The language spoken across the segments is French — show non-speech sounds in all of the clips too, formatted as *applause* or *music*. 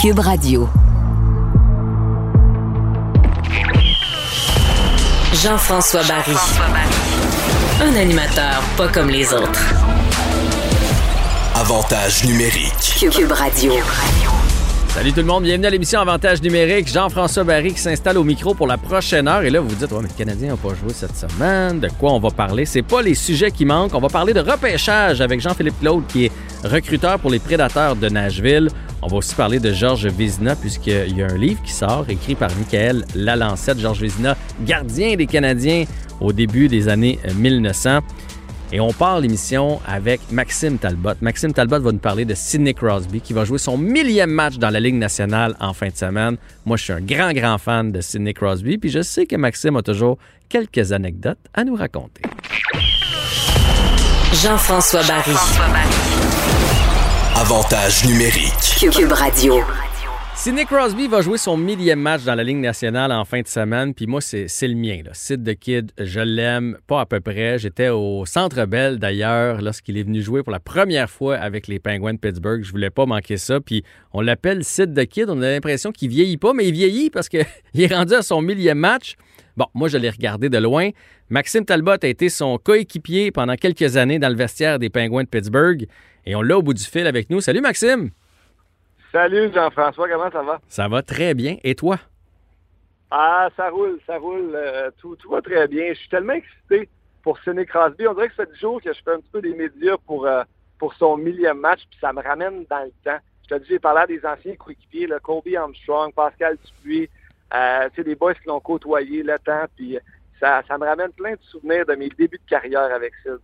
Cube Radio. Jean-François Barry. Un animateur pas comme les autres. Avantage numérique. Cube Radio. Salut tout le monde, bienvenue à l'émission Avantage numérique. Jean-François Barry qui s'installe au micro pour la prochaine heure. Et là, vous vous dites, ouais, mais le Canadien n'a pas joué cette semaine. De quoi on va parler? C'est pas les sujets qui manquent. On va parler de repêchage avec Jean-Philippe Claude qui est recruteur pour les Prédateurs de Nashville. On va aussi parler de Georges Vizina puisqu'il y a un livre qui sort écrit par Michael Lalancette. Georges Vizina, gardien des Canadiens au début des années 1900. Et on part l'émission avec Maxime Talbot. Maxime Talbot va nous parler de Sidney Crosby qui va jouer son millième match dans la Ligue nationale en fin de semaine. Moi, je suis un grand, grand fan de Sidney Crosby, puis je sais que Maxime a toujours quelques anecdotes à nous raconter. Jean-François Barry. Avantage numérique. Cube Radio. Sidney Crosby va jouer son millième match dans la Ligue nationale en fin de semaine, puis moi, c'est c'est le mien. Là. Sid the Kid, je l'aime, pas à peu près. J'étais au Centre Bell, d'ailleurs, lorsqu'il est venu jouer pour la première fois avec les Penguins de Pittsburgh. Je voulais pas manquer ça, puis on l'appelle Sid the Kid. On a l'impression qu'il vieillit pas, mais il vieillit parce qu'il *laughs* est rendu à son millième match. Bon, moi, je l'ai regardé de loin. Maxime Talbot a été son coéquipier pendant quelques années dans le vestiaire des Penguins de Pittsburgh, et on l'a au bout du fil avec nous. Salut, Maxime! Salut Jean-François, comment ça va? Ça va très bien. Et toi? Ah, ça roule, ça roule. euh, tout, tout va très bien. Je suis tellement excité pour Sidney Crosby. On dirait que ça fait 10 jours que je fais un petit peu des médias pour, euh, pour son millième match, puis ça me ramène dans le temps. Je te dis, j'ai parlé à des anciens coéquipiers, là, Colby Armstrong, Pascal Dupuis, euh, tu sais, des boys qui l'ont côtoyé le temps, puis ça, ça me ramène plein de souvenirs de mes débuts de carrière avec Sid.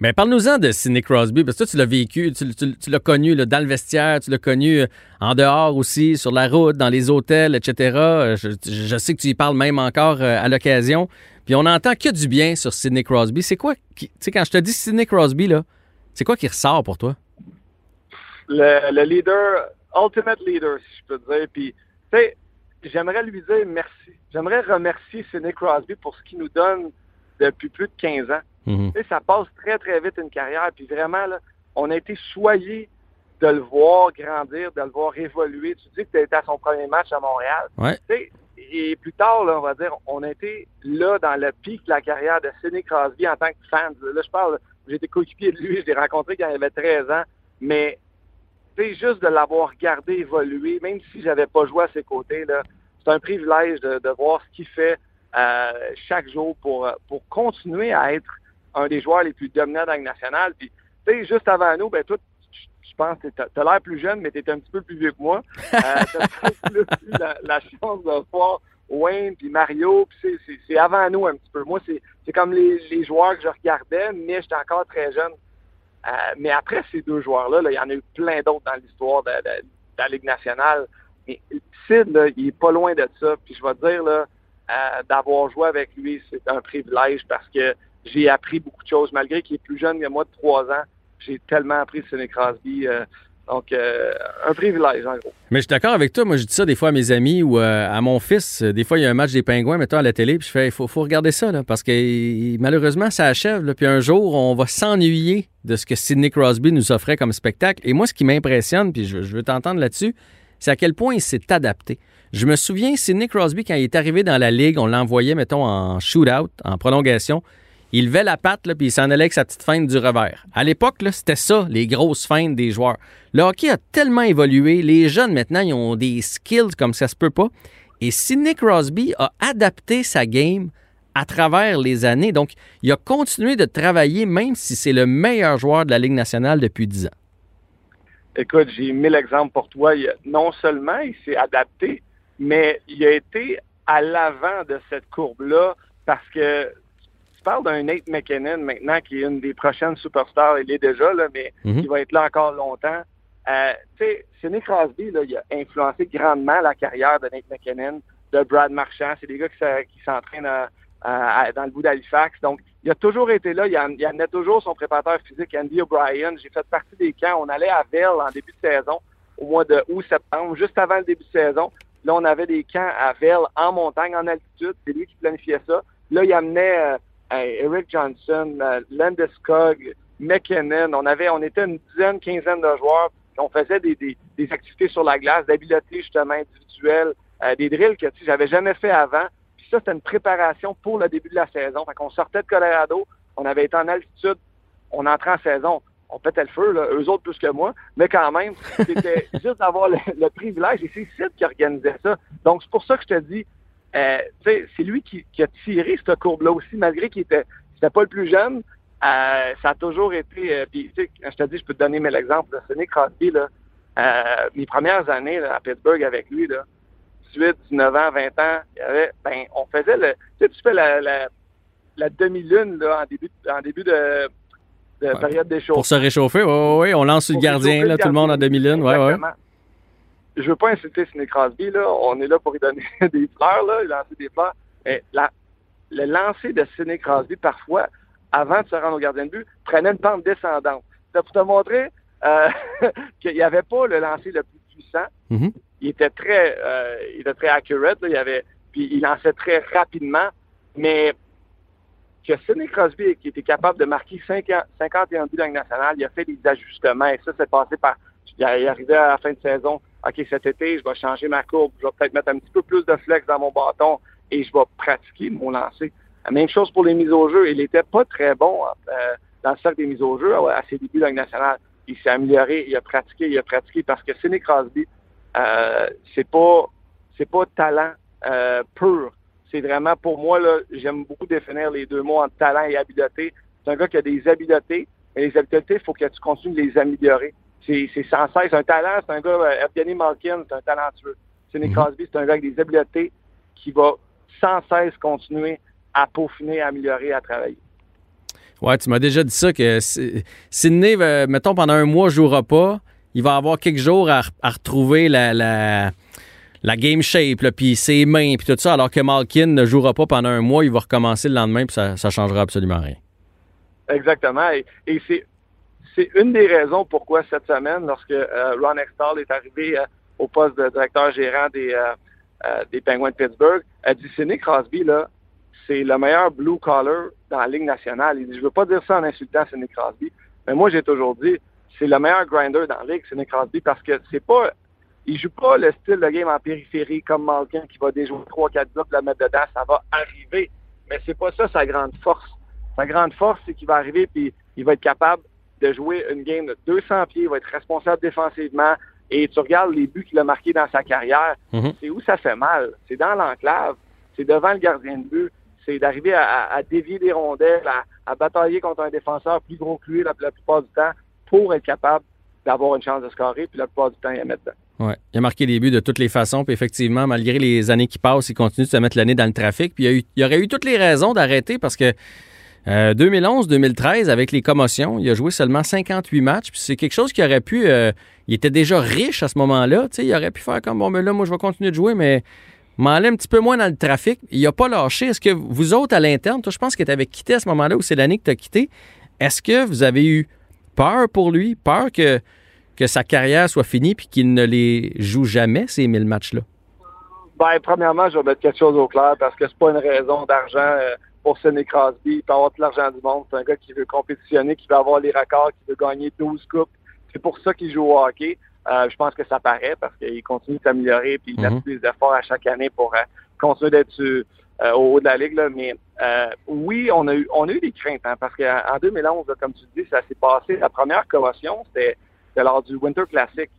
Mais parle-nous-en de Sidney Crosby, parce que toi, tu l'as vécu, tu, tu- l'as connu dans le vestiaire, tu l'as connu euh, en dehors aussi, sur la route, dans les hôtels, etc. Euh, Je, sais que tu y parles même encore euh, à l'occasion. Puis on n'entend que du bien sur Sidney Crosby. C'est quoi, tu sais, quand je te dis Sidney Crosby, là, c'est quoi qui ressort pour toi? le, le leader, ultimate leader, si je peux dire. Puis, tu sais, j'aimerais lui dire merci. J'aimerais remercier Sidney Crosby pour ce qu'il nous donne depuis plus de 15 ans. Mhm. Ça passe très, très vite une carrière. Puis vraiment, là, on a été choyés de le voir grandir, de le voir évoluer. Tu dis que tu étais à son premier match à Montréal. Ouais. Et plus tard, là, on va dire, on a été là dans le pic de la carrière de Sidney Crosby en tant que fan. Là, je parle, été coéquipier de lui, je l'ai rencontré quand il avait 13 ans. Mais juste de l'avoir regardé évoluer, même si j'avais pas joué à ses côtés, c'est un privilège de, de voir ce qu'il fait euh, chaque jour pour, pour continuer à être un des joueurs les plus dominants de la Ligue nationale. Puis, tu sais, juste avant nous, ben toi, tu- je pense que tu as l'air plus jeune, mais tu es un petit peu plus vieux que moi. Euh, t'as *laughs* la, la chance de voir Wayne puis Mario, puis c'est- avant nous un petit peu. Moi, c'est comme les, les joueurs que je regardais, mais j'étais encore très jeune. Euh, mais après ces deux joueurs-là, là, il y en a eu plein d'autres dans l'histoire de, de- de la Ligue nationale. Mais Sid, là, il est pas loin de ça. Puis je vais te dire, là, euh, d'avoir joué avec lui, c'est un privilège parce que j'ai appris beaucoup de choses. Malgré qu'il est plus jeune que moi de trois ans, j'ai tellement appris de Sidney Crosby. euh, donc, euh, un privilège, en gros. Mais je suis d'accord avec toi. Moi, je dis ça des fois à mes amis ou euh, à mon fils. Des fois, il y a un match des Pingouins, mettons, à la télé, puis je fais, il faut, regarder ça, là, parce que malheureusement, ça achève. puis un jour, on va s'ennuyer de ce que Sidney Crosby nous offrait comme spectacle. Et moi, ce qui m'impressionne, puis je, je veux t'entendre là-dessus, c'est à quel point il s'est adapté. Je me souviens, Sidney Crosby, quand il est arrivé dans la ligue, on l'envoyait, mettons, en shootout, en prolongation. Il levait la patte, puis il s'en allait avec sa petite feinte du revers. À l'époque, c'était ça, les grosses feintes des joueurs. Le hockey a tellement évolué. Les jeunes, maintenant, ils ont des skills comme ça se peut pas. Et Sidney Crosby a adapté sa game à travers les années. Donc, il a continué de travailler, même si c'est le meilleur joueur de la Ligue nationale depuis 10 ans. Écoute, j'ai mille exemples pour toi. Non seulement il s'est adapté, mais il a été à l'avant de cette courbe-là parce que tu parles d'un Nate McKinnon maintenant qui est une des prochaines superstars. Il est déjà, là, mais Mhm. qui va être là encore longtemps. Euh, tu sais, Sidney Crosby, là, il a influencé grandement la carrière de Nate McKinnon, de Brad Marchand. C'est des gars qui, s'entraînent à- à- à- dans le bout d'Halifax. Donc, il a toujours été là. Il, en- il amenait toujours son préparateur physique, Andy O'Brien. J'ai fait partie des camps. On allait à Velle en début de saison, au mois de août-septembre, juste avant le début de saison. Là, on avait des camps à Velle, en montagne, en altitude. C'est lui qui planifiait ça. Là, il amenait euh, Eric Johnson, euh, Landeskog, McKinnon. On avait, on était une dizaine, quinzaine de joueurs. on faisait des, des, des activités sur la glace, d'habileté justement individuelle, euh, des drills que tu sais, j'avais jamais fait avant. Puis ça, c'était une préparation pour le début de la saison. Fait qu'on sortait de Colorado, on avait été en altitude, on entrait en saison. On pétait le feu, là, eux autres plus que moi, mais quand même, c'était *laughs* juste d'avoir le, le, privilège et c'est Sid qui organisait ça. Donc, c'est pour ça que je te dis, euh, c'est lui qui, qui, a tiré cette courbe-là aussi, malgré qu'il était, c'était pas le plus jeune. Euh, ça a toujours été. Euh, puis, je te dis, je peux te donner l'exemple de Sonny Crosby. Là, mes premières années là, à Pittsburgh avec lui, là, 18, 19 ans, 20 ans, il y avait, ben, on faisait le. Tu sais, tu fais la, la, la demi-lune en début, en début de, de ouais. période d'échauffement. Pour se réchauffer, oui, oui, oui. On lance le gardien, là, tout le monde en demi-lune. Ouais, ouais. Je veux pas insulter Sidney Crosby, là. On est là pour lui donner *laughs* des fleurs, là, lancer des fleurs. Mais la, le lancer de Sidney Crosby, parfois, avant de se rendre au gardien de but, prenait une pente descendante. C'est pour te montrer euh, *laughs* qu'il n'y avait pas le lancer le plus puissant. Mm -hmm. Il était très, euh, il était très accurate. Là. Il avait, puis il lançait très rapidement. Mais que Sidney Crosby, qui était capable de marquer 50, 51 buts dans la nationale, il a fait des ajustements. Et ça, c'est passé par. Il arrivait à la fin de saison. OK, cet été, je vais changer ma courbe. Je vais peut-être mettre un petit peu plus de flex dans mon bâton et je vais pratiquer mon lancer. La même chose pour les mises au jeu. Il n'était pas très bon euh, dans le cercle des mises au jeu à ses débuts dans la nationale. Il s'est amélioré, il a pratiqué, il a pratiqué parce que Sidney Crosby, euh, c'est pas c'est pas talent euh, pur. C'est vraiment pour moi là, j'aime beaucoup définir les deux mots entre talent et habileté. C'est un gars qui a des habiletés, mais les habiletés, il faut que tu continues de les améliorer. C'est sans cesse. Un talent, c'est un gars, euh, Evgeny Malkin, c'est un talentueux. Sidney -hmm. Crosby, c'est un gars avec des habiletés qui va sans cesse continuer à peaufiner, à améliorer, à travailler. Ouais, tu m'as déjà dit ça que Sidney, mettons, pendant un mois, ne jouera pas. Il va avoir quelques jours à, à retrouver la, la, la, game shape, puis ses mains, puis tout ça, alors que Malkin ne jouera pas pendant un mois. Il va recommencer le lendemain, puis ça ne changera absolument rien. Exactement. Et, et c'est une des raisons pourquoi cette semaine, lorsque euh, Ron Extall est arrivé euh, au poste de directeur gérant des, euh, des Penguins de Pittsburgh, a dit Sidney Crosby, là, c'est le meilleur blue collar dans la Ligue nationale. Je veux pas dire ça en insultant Sidney Crosby, mais moi, j'ai toujours dit, c'est le meilleur grinder dans la Ligue, Sidney Crosby, parce que c'est pas, il joue pas le style de game en périphérie comme Malkin qui va déjouer 3-4 blocs, la mettre dedans, ça va arriver. Mais c'est pas ça sa grande force. Sa grande force, c'est qu'il va arriver puis il va être capable de jouer une game de 200 pieds, il va être responsable défensivement. Et tu regardes les buts qu'il a marqués dans sa carrière, -hmm. c'est où ça fait mal? C'est dans l'enclave, c'est devant le gardien de but c'est d'arriver à, à, dévier des rondelles, à, à, batailler contre un défenseur plus gros que lui la, la plupart du temps pour être capable d'avoir une chance de scorer, puis la plupart du temps, il a mettre dedans. Ouais. Il a marqué des buts de toutes les façons, puis effectivement, malgré les années qui passent, il continue de se mettre l'année dans le trafic. Puis il, y a eu, il aurait eu toutes les raisons d'arrêter parce que euh, 2011-2013, avec les commotions, il a joué seulement 58 matchs. C'est quelque chose qui aurait pu. Euh, il était déjà riche à ce moment-là. Il aurait pu faire comme bon, mais là, moi, je vais continuer de jouer, mais m'enlève un petit peu moins dans le trafic. Il n'a pas lâché. Est-ce que vous autres, à l'interne, toi, je pense que tu avais quitté à ce moment-là ou c'est l'année que tu as quitté. Est-ce que vous avez eu peur pour lui, peur que, que sa carrière soit finie puis qu'il ne les joue jamais, ces 1000 matchs-là? Ben, premièrement, je vais mettre quelque chose au clair parce que c'est pas une raison d'argent euh, pour Sidney Crosby. Il peut avoir tout l'argent du monde. C'est un gars qui veut compétitionner, qui veut avoir les records, qui veut gagner 12 coupes. C'est pour ça qu'il joue au hockey. Euh, je pense que ça paraît parce qu'il continue de s'améliorer puis il mm -hmm. fait des efforts à chaque année pour euh, continuer d'être euh, au haut de la ligue. Là. Mais oui, on a eu on a eu des craintes hein, parce qu'en 2011, là, comme tu dis, ça s'est passé. La première commotion, c'était lors du Winter Classic.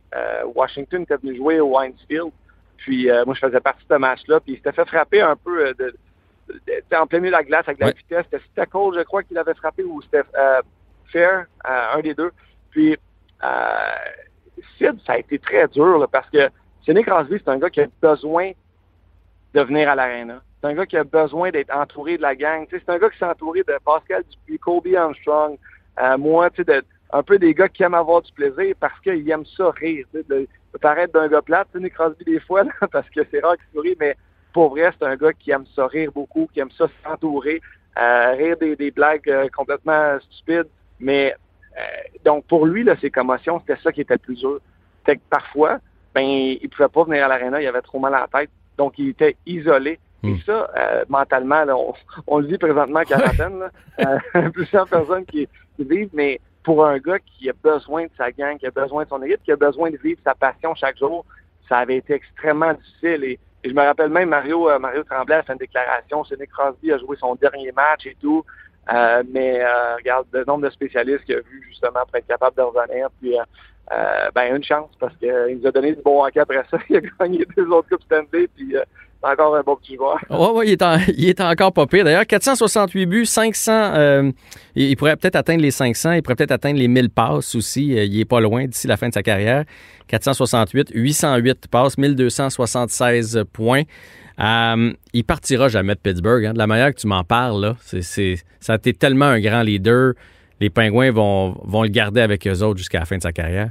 Washington était venu jouer au Heinz Field. Puis moi, je faisais partie de ce match-là. Puis il s'était fait frapper un peu de, en plein milieu de la glace avec la Ouais. vitesse. C'était Stackle, je crois, qu'il avait frappé ou c'était Fair, un des deux. Puis Sid, ça a été très dur là, parce que Sidney Crosby, c'est un gars qui a besoin de venir à l'aréna. C'est un gars qui a besoin d'être entouré de la gang. C'est un gars qui s'est entouré de Pascal Dupuis, Kobe Armstrong, euh, moi, tu sais, de, un peu des gars qui aiment avoir du plaisir parce qu'ils aiment ça rire. De, de paraître d'un gars plate, Sidney Crosby des fois, *laughs* là, parce que c'est rare qu'il sourit, mais pour vrai, c'est un gars qui aime ça rire beaucoup, qui aime ça s'entourer, euh, rire des, des blagues euh, complètement stupides, mais euh, donc, pour lui, là, ses commotions, c'était ça qui était le plus dur. C'était que parfois, ben, il pouvait pas venir à l'aréna, il avait trop mal à la tête, donc il était isolé. Et ça, euh, mentalement, là, on, on, le vit présentement en quarantaine, là, *laughs* euh, *laughs* plusieurs personnes qui, qui, vivent, mais pour un gars qui a besoin de sa gang, qui a besoin de son équipe, qui a besoin de vivre sa passion chaque jour, ça avait été extrêmement difficile. Et, je me rappelle même Mario, euh, Mario Tremblay a fait une déclaration. Nick Crosby a joué son dernier match et tout. Euh, mais euh, regarde le nombre de spécialistes qu'il a vu justement pour être capable de revenir. Puis ben une chance parce qu'il nous a donné du bon hockey après ça. *laughs* Il a gagné deux autres Coupes Stanley. Puis c'est encore un bon petit joueur. *laughs* Oui, ouais, il, est il est encore pas pire. D'ailleurs, 468 buts, 500. il pourrait peut-être atteindre les 500. Il pourrait peut-être atteindre les 1000 passes aussi. il est pas loin d'ici la fin de sa carrière. 468, 808 passes, 1276 points. Euh, il partira jamais de Pittsburgh. Hein. De la manière que tu m'en parles, là, c'est, ça a été tellement un grand leader. Les Pingouins vont, vont le garder avec eux autres jusqu'à la fin de sa carrière.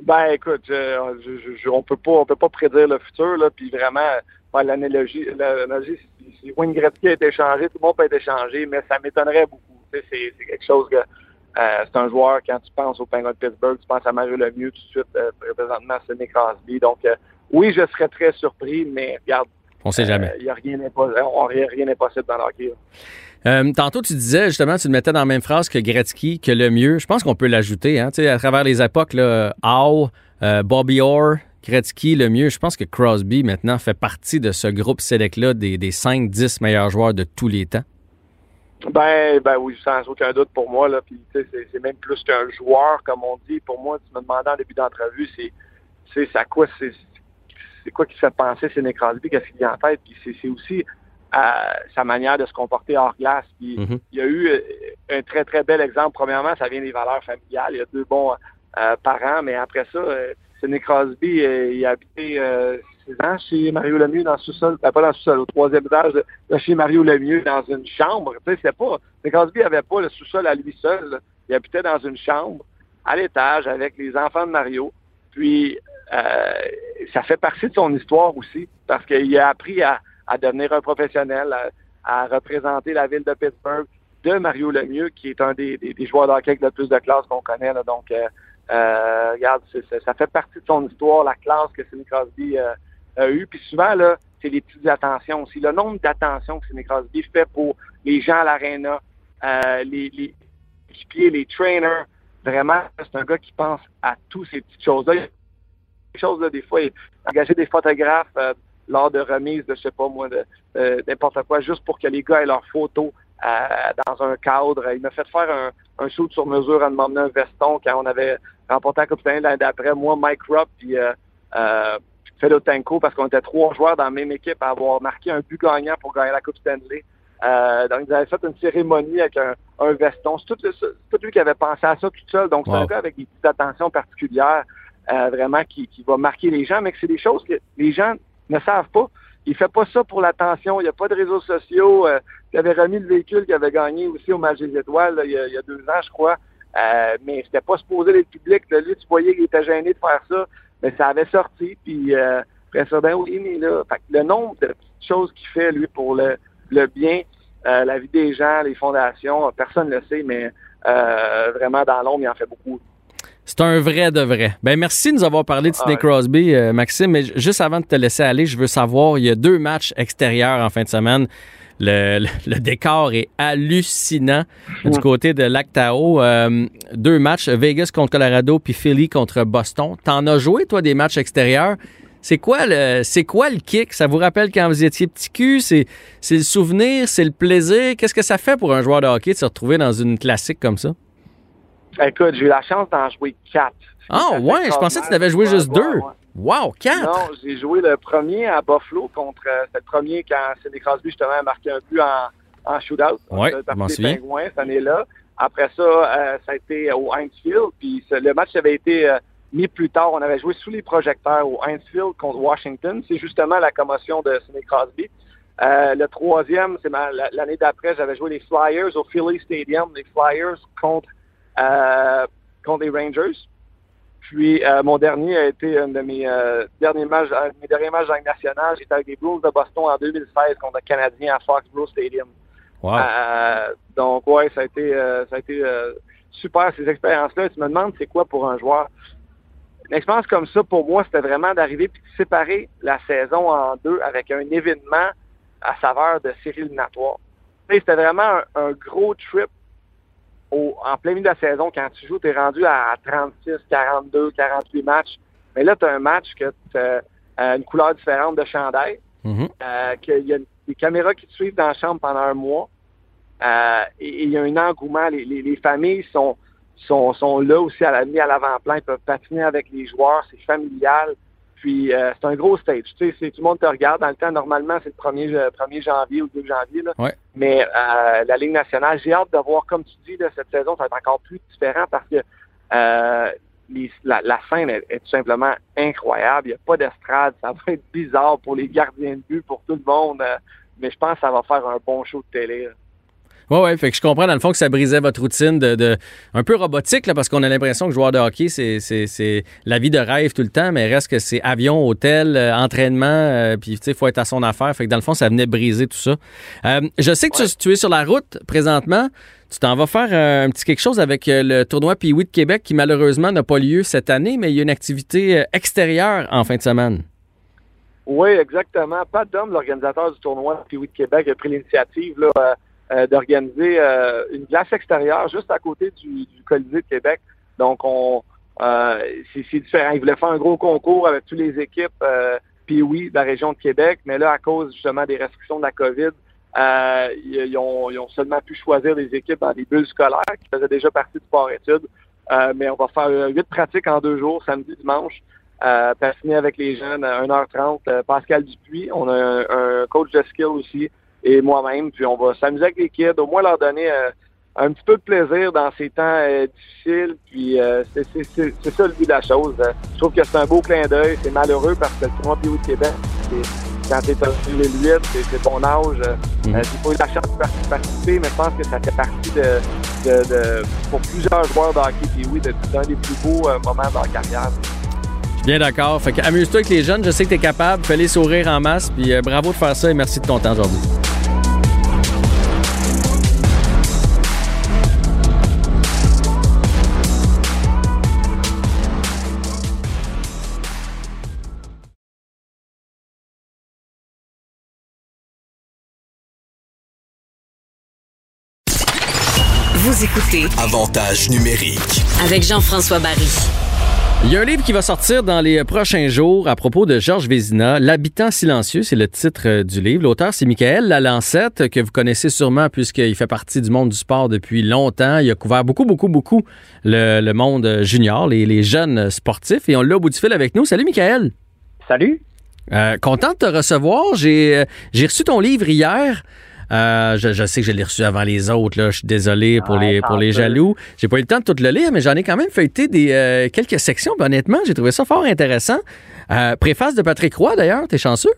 Ben écoute, je, on peut pas on peut pas prédire le futur là, puis vraiment l'analogie, l'analogie si Wayne Gretzky a été changé, tout le monde peut être échangé, mais ça m'étonnerait beaucoup. C'est, c'est quelque chose que euh, c'est un joueur, quand tu penses au Penguin de Pittsburgh, tu penses à Mario Lemieux tout de suite, euh, présentement à Sidney Crosby. Donc, euh, oui, je serais très surpris, mais regarde. On sait jamais. Il n'y a rien d'impossible dans l'hockey. Euh, tantôt, tu disais, justement, tu le mettais dans la même phrase que Gretzky, que le mieux. Je pense qu'on peut l'ajouter, hein, à travers les époques, là, Howe, Bobby Orr, Gretzky, le mieux. Je pense que Crosby, maintenant, fait partie de ce groupe select-là des, des 5-10 meilleurs joueurs de tous les temps. Ben, ben oui, sans aucun doute pour moi. Là. Puis, c'est, c'est même plus qu'un joueur, comme on dit. Pour moi, tu me demandais en début d'entrevue, c'est, c'est, ça quoi, c'est, c'est quoi qui fait penser c'est Crosby, qu'est-ce qu'il vient en tête? Puis c'est, c'est aussi euh, sa manière de se comporter hors glace. Puis mm-hmm. il y a eu euh, un très, très bel exemple. Premièrement, ça vient des valeurs familiales. Il y a deux bons euh, parents, mais après ça, euh, Sidney Crosby, il a habité ans chez Mario Lemieux dans le sous-sol, ben, pas dans le sous-sol, au troisième étage de, chez Mario Lemieux dans une chambre. Tu sais, pas, Crosby n'avait pas le sous-sol à lui seul. Il habitait dans une chambre à l'étage avec les enfants de Mario. Puis, euh, ça fait partie de son histoire aussi parce qu'il a appris à, devenir un professionnel, à, représenter la ville de Pittsburgh de Mario Lemieux, qui est un des, joueurs d'hockey avec le plus de classe qu'on connaît. Donc, euh, euh, regarde, ça fait partie de son histoire, la classe que Sidney Crosby a eu. Puis souvent, là, c'est les petites attentions aussi. Le nombre d'attentions que Sidney Crosby fait pour les gens à l'aréna, euh, les, les équipiers, les trainers, vraiment, c'est un gars qui pense à toutes ces petites choses-là. Des choses, là, des fois, il a engagé des photographes euh, lors de remises de, je sais pas moi, de euh, n'importe quoi, juste pour que les gars aient leurs photos euh, dans un cadre. Il m'a fait faire un, un shoot sur mesure en demandant un veston quand on avait remporté la Coupe l'année d'après. Moi, Mike Rupp, puis Fedotenko parce qu'on était trois joueurs dans la même équipe à avoir marqué un but gagnant pour gagner la Coupe Stanley. Euh, donc, ils avaient fait une cérémonie avec un, veston. C'est tout, lui qui avait pensé à ça tout seul. Donc, c'est un gars avec des petites attentions particulières, euh, vraiment, qui, va marquer les gens, mais que c'est des choses que les gens ne savent pas. Il fait pas ça pour l'attention. Il n'y a pas de réseaux sociaux. Euh, il avait remis le véhicule qu'il avait gagné aussi au Match des Étoiles il, y a, deux ans, je crois. Euh, mais c'était pas supposé d'être public. Là, lui, tu voyais qu'il était gêné de faire ça mais ça avait sorti. Puis euh, ben oui, mais là, le nombre de choses qu'il fait, lui, pour le, le bien, euh, la vie des gens, les fondations, personne ne le sait, mais euh, vraiment, dans l'ombre, il en fait beaucoup. C'est un vrai de vrai. Ben merci de nous avoir parlé de Sidney Crosby, Maxime. Mais juste avant de te laisser aller, je veux savoir, il y a deux matchs extérieurs en fin de semaine. Le, décor est hallucinant du côté de Lactao. Euh, deux matchs, Vegas contre Colorado puis Philly contre Boston. T'en as joué, toi, des matchs extérieurs? C'est quoi le c'est quoi le kick? Ça vous rappelle quand vous étiez petit cul? C'est, c'est le souvenir, c'est le plaisir? Qu'est-ce que ça fait pour un joueur de hockey de se retrouver dans une classique comme ça? Écoute, j'ai eu la chance d'en jouer quatre. Ah ouais, je pensais que tu avais joué juste deux. Wow, quatre! Non, j'ai joué le premier à Buffalo contre. Euh, le premier quand Sidney Crosby, justement, a marqué un but en, en shootout. Oui, je les Pingouins cette année-là. Après ça, euh, ça a été au Heinz Field. Puis le match avait été euh, mis plus tard. On avait joué sous les projecteurs au Heinz Field contre Washington. C'est justement la commotion de Sidney Crosby. le troisième, c'est l'année d'après, j'avais joué les Flyers au Philly Stadium, les Flyers contre, contre les Rangers. Puis euh, mon dernier a été un de mes euh, derniers matchs, mes derniers matchs dans national. J'étais avec les Blues de Boston en 2016 contre le Canadien à Foxborough Stadium. Wow. Euh, donc ouais, ça a été ça a été super ces expériences-là. Tu me demandes c'est quoi pour un joueur? Une expérience comme ça, pour moi, c'était vraiment d'arriver puis de séparer la saison en deux avec un événement à saveur de série éliminatoire. C'était vraiment un, gros trip en plein milieu de la saison, quand tu joues, tu es rendu à 36, 42, 48 matchs. Mais là, tu as un match que tu as une couleur différente de chandail, Mhm. euh, qu'il y a des caméras qui te suivent dans la chambre pendant un mois. Euh, et il y a un engouement. Les, les- les familles sont, sont, sont là aussi à la, à l'avant-plan. Ils peuvent patiner avec les joueurs. C'est familial. Puis euh, c'est un gros stage. Tu sais, tout le monde te regarde. Dans le temps, normalement, c'est le 1er, ja- 1er janvier ou 2 janvier. Là. Ouais. Mais euh, la Ligue nationale, j'ai hâte de voir, comme tu dis, là, cette saison, ça va être encore plus différent parce que euh, la, scène est, tout simplement incroyable. Il n'y a pas d'estrade. Ça va être bizarre pour les gardiens de but, pour tout le monde. euh, mais je pense que ça va faire un bon show de télé. Ouais, ouais. Fait que je comprends dans le fond que ça brisait votre routine de, de- un peu robotique, là, parce qu'on a l'impression que joueur de hockey, c'est, la vie de rêve tout le temps, mais reste que c'est avion, hôtel, euh, entraînement, euh, puis tu sais, il faut être à son affaire. Fait que dans le fond, ça venait briser tout ça. Euh, je sais que tu, tu es sur la route présentement. Tu t'en vas faire un petit quelque chose avec le tournoi Pee-Wee de Québec qui malheureusement n'a pas lieu cette année, mais il y a une activité extérieure en fin de semaine. Oui, exactement. Pat Dom, l'organisateur du tournoi Pee-Wee de Québec, a pris l'initiative là, euh, d'organiser euh, une glace extérieure juste à côté du, du Colisée de Québec. Donc, on euh, c'est différent. Il voulait faire un gros concours avec toutes les équipes euh, Pee-Wee de la région de Québec, mais là, à cause justement des restrictions de la COVID, euh, ils, ils ont, ils ont seulement pu choisir des équipes dans des bulles scolaires qui faisaient déjà partie du sport-études. Mais on va faire huit pratiques en deux jours, samedi, dimanche. Euh, avec les jeunes à 1h30. Euh, Pascal Dupuis, on a un, un coach de skill aussi, et moi-même. Puis on va s'amuser avec les kids, au moins leur donner euh, un petit peu de plaisir dans ces temps euh, difficiles. Puis euh, c'est- c'est c'est- c'est ça le but de la chose. Euh, je trouve que c'est un beau clin d'œil. C'est malheureux parce que le tournoi Pio de Québec, c'est- quand tu es en 2008, c'est c'est ton âge. Euh, J'ai pas eu la chance de par- participer, mais je pense que ça fait partie de, de, de- pour plusieurs joueurs de hockey puis oui, de- d'un des plus beaux moments de leur carrière. Bien d'accord. Fait que amuse-toi avec les jeunes. Je sais que tu es capable. Fais-les sourire en masse. Puis euh, bravo de faire ça et merci de ton temps aujourd'hui. Écoutez Avantage numérique. avec Jean-François Barry. Il y a un livre qui va sortir dans les prochains jours à propos de Georges Vézina. L'habitant silencieux, c'est le titre euh, du livre. L'auteur, c'est Michael Lalancette, que vous connaissez sûrement puisqu'il fait partie du monde du sport depuis longtemps. Il a couvert beaucoup, beaucoup, beaucoup le, le monde junior, les, les jeunes sportifs. Et on l'a au bout du fil avec nous. Salut, Michael. Salut. Euh, content de te recevoir. J'ai euh, j'ai reçu ton livre hier. Euh, je, je sais que je l'ai reçu avant les autres. Là. Je suis désolé pour Ouais, les pour les jaloux. J'ai pas eu le temps de tout le lire, mais j'en ai quand même feuilleté des euh, quelques sections. Puis honnêtement, j'ai trouvé ça fort intéressant. Euh, préface de Patrick Roy, d'ailleurs. T'es chanceux?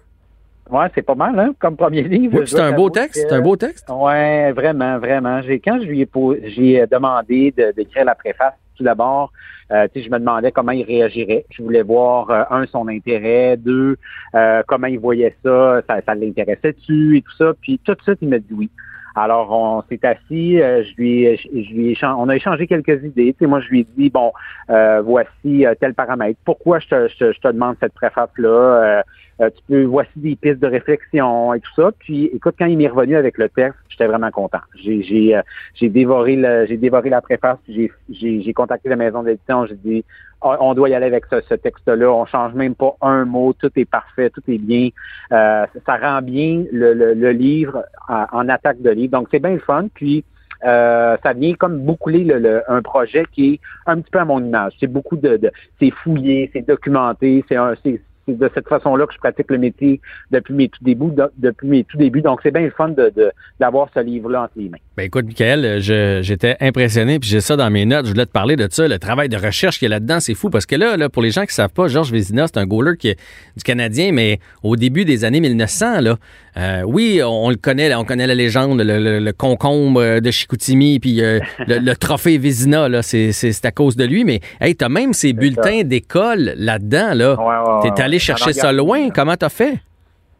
Ouais, c'est pas mal, hein, comme premier livre. Oui, c'est un beau texte. C'est un beau texte. Ouais, vraiment, vraiment. J'ai quand je lui ai j'ai demandé de- d'écrire la préface, tout d'abord, euh, je me demandais comment il réagirait. Je voulais voir euh, un son intérêt, deux euh, comment il voyait ça, ça, ça l'intéressait-tu et tout ça. Puis tout de suite, il m'a dit oui. Alors, on s'est assis, euh, je lui, je, lui on a échangé quelques idées. Tu sais, moi, je lui ai dit, bon, euh, voici euh, tel paramètre. Pourquoi je te, je je te demande cette préface-là? Euh, tu peux, voici des pistes de réflexion et tout ça. Puis, écoute, quand il m'est revenu avec le texte, j'étais vraiment content. J'ai, j'ai, euh, j'ai dévoré le, j'ai dévoré la préface. J'ai, j'ai, j'ai contacté la maison d'édition. J'ai dit, on on doit y aller avec ce, ce texte-là. On change même pas un mot. Tout est parfait. Tout est bien. Euh, ça rend bien le, le, le livre en, en attaque de livre. Donc, c'est bien le fun. Puis, euh, ça vient comme boucler le, le- un projet qui est un petit peu à mon image. C'est beaucoup de, de c'est fouillé, c'est documenté, c'est un, c'est, c'est de cette façon-là que je pratique le métier depuis mes tout débuts. de- depuis mes tout débuts. Donc, c'est bien le fun de, de- d'avoir ce livre-là entre les mains. Ben écoute, Michael, j'étais impressionné, puis j'ai ça dans mes notes. Je voulais te parler de ça, le travail de recherche qu'il y a là-dedans, c'est fou. Parce que là, là, pour les gens qui savent pas, Georges Vézina, c'est un goaler qui est du Canadien, mais au début des années 1900, là, euh, oui, on, le connaît, on connaît la légende, le, le- le concombre de Chicoutimi, puis euh, le, le trophée Vézina, là, c'est, à cause de lui. Mais hey, t'as même ces bulletins d'école là-dedans, là. Ouais, ouais, T'es ouais, allé chercher Alors, ça loin. Comment t'as fait?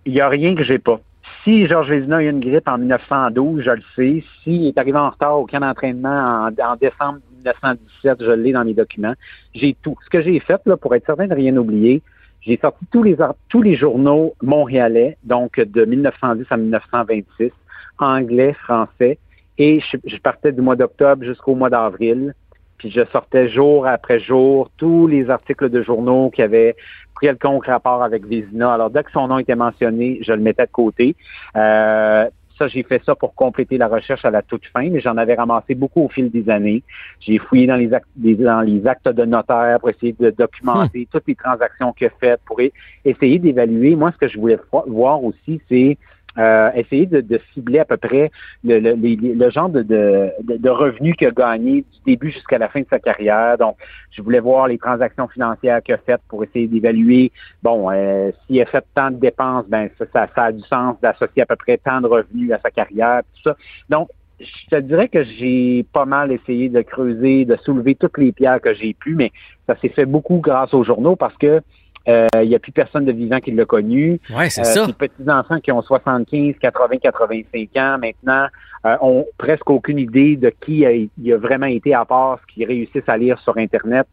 Il n'y a rien que j'ai pas. Si Georges Vézina a eu une grippe en 1912, je le sais. S'il est arrivé en retard au camp d'entraînement en, en décembre 1917, je l'ai dans mes documents. J'ai tout. Ce que j'ai fait, là, pour être certain de rien oublier, j'ai sorti tous les, tous les journaux montréalais, donc de 1910 à 1926, anglais, français, Et je, je partais du mois d'octobre jusqu'au mois d'avril. Puis je sortais jour après jour tous les articles de journaux qui avaient quelconque rapport avec Vézina. Alors, dès que son nom était mentionné, je le mettais de côté. Euh, ça, j'ai fait ça pour compléter la recherche à la toute fin, mais j'en avais ramassé beaucoup au fil des années. J'ai fouillé dans les actes, dans les actes de notaire pour essayer de documenter hmm. toutes les transactions qu'il a faites, pour essayer d'évaluer. Moi, ce que je voulais voir aussi, c'est euh, essayer de, de, cibler à peu près le, le, le genre de, de, de revenus qu'il a gagné du début jusqu'à la fin de sa carrière. Donc, je voulais voir les transactions financières qu'il a faites pour essayer d'évaluer, bon, euh, s'il a fait tant de dépenses, ben ça, ça, ça a du sens d'associer à peu près tant de revenus à sa carrière, tout ça. Donc, je te dirais que j'ai pas mal essayé de creuser, de soulever toutes les pierres que j'ai pu, mais ça s'est fait beaucoup grâce aux journaux parce que il n'y a plus personne de vivant qui l'a connu. Ouais, c'est euh, ça. Les petits-enfants qui ont 75, 80, 85 ans maintenant euh, ont presque aucune idée de qui a, il a vraiment été à part ce qu'ils réussissent à lire sur Internet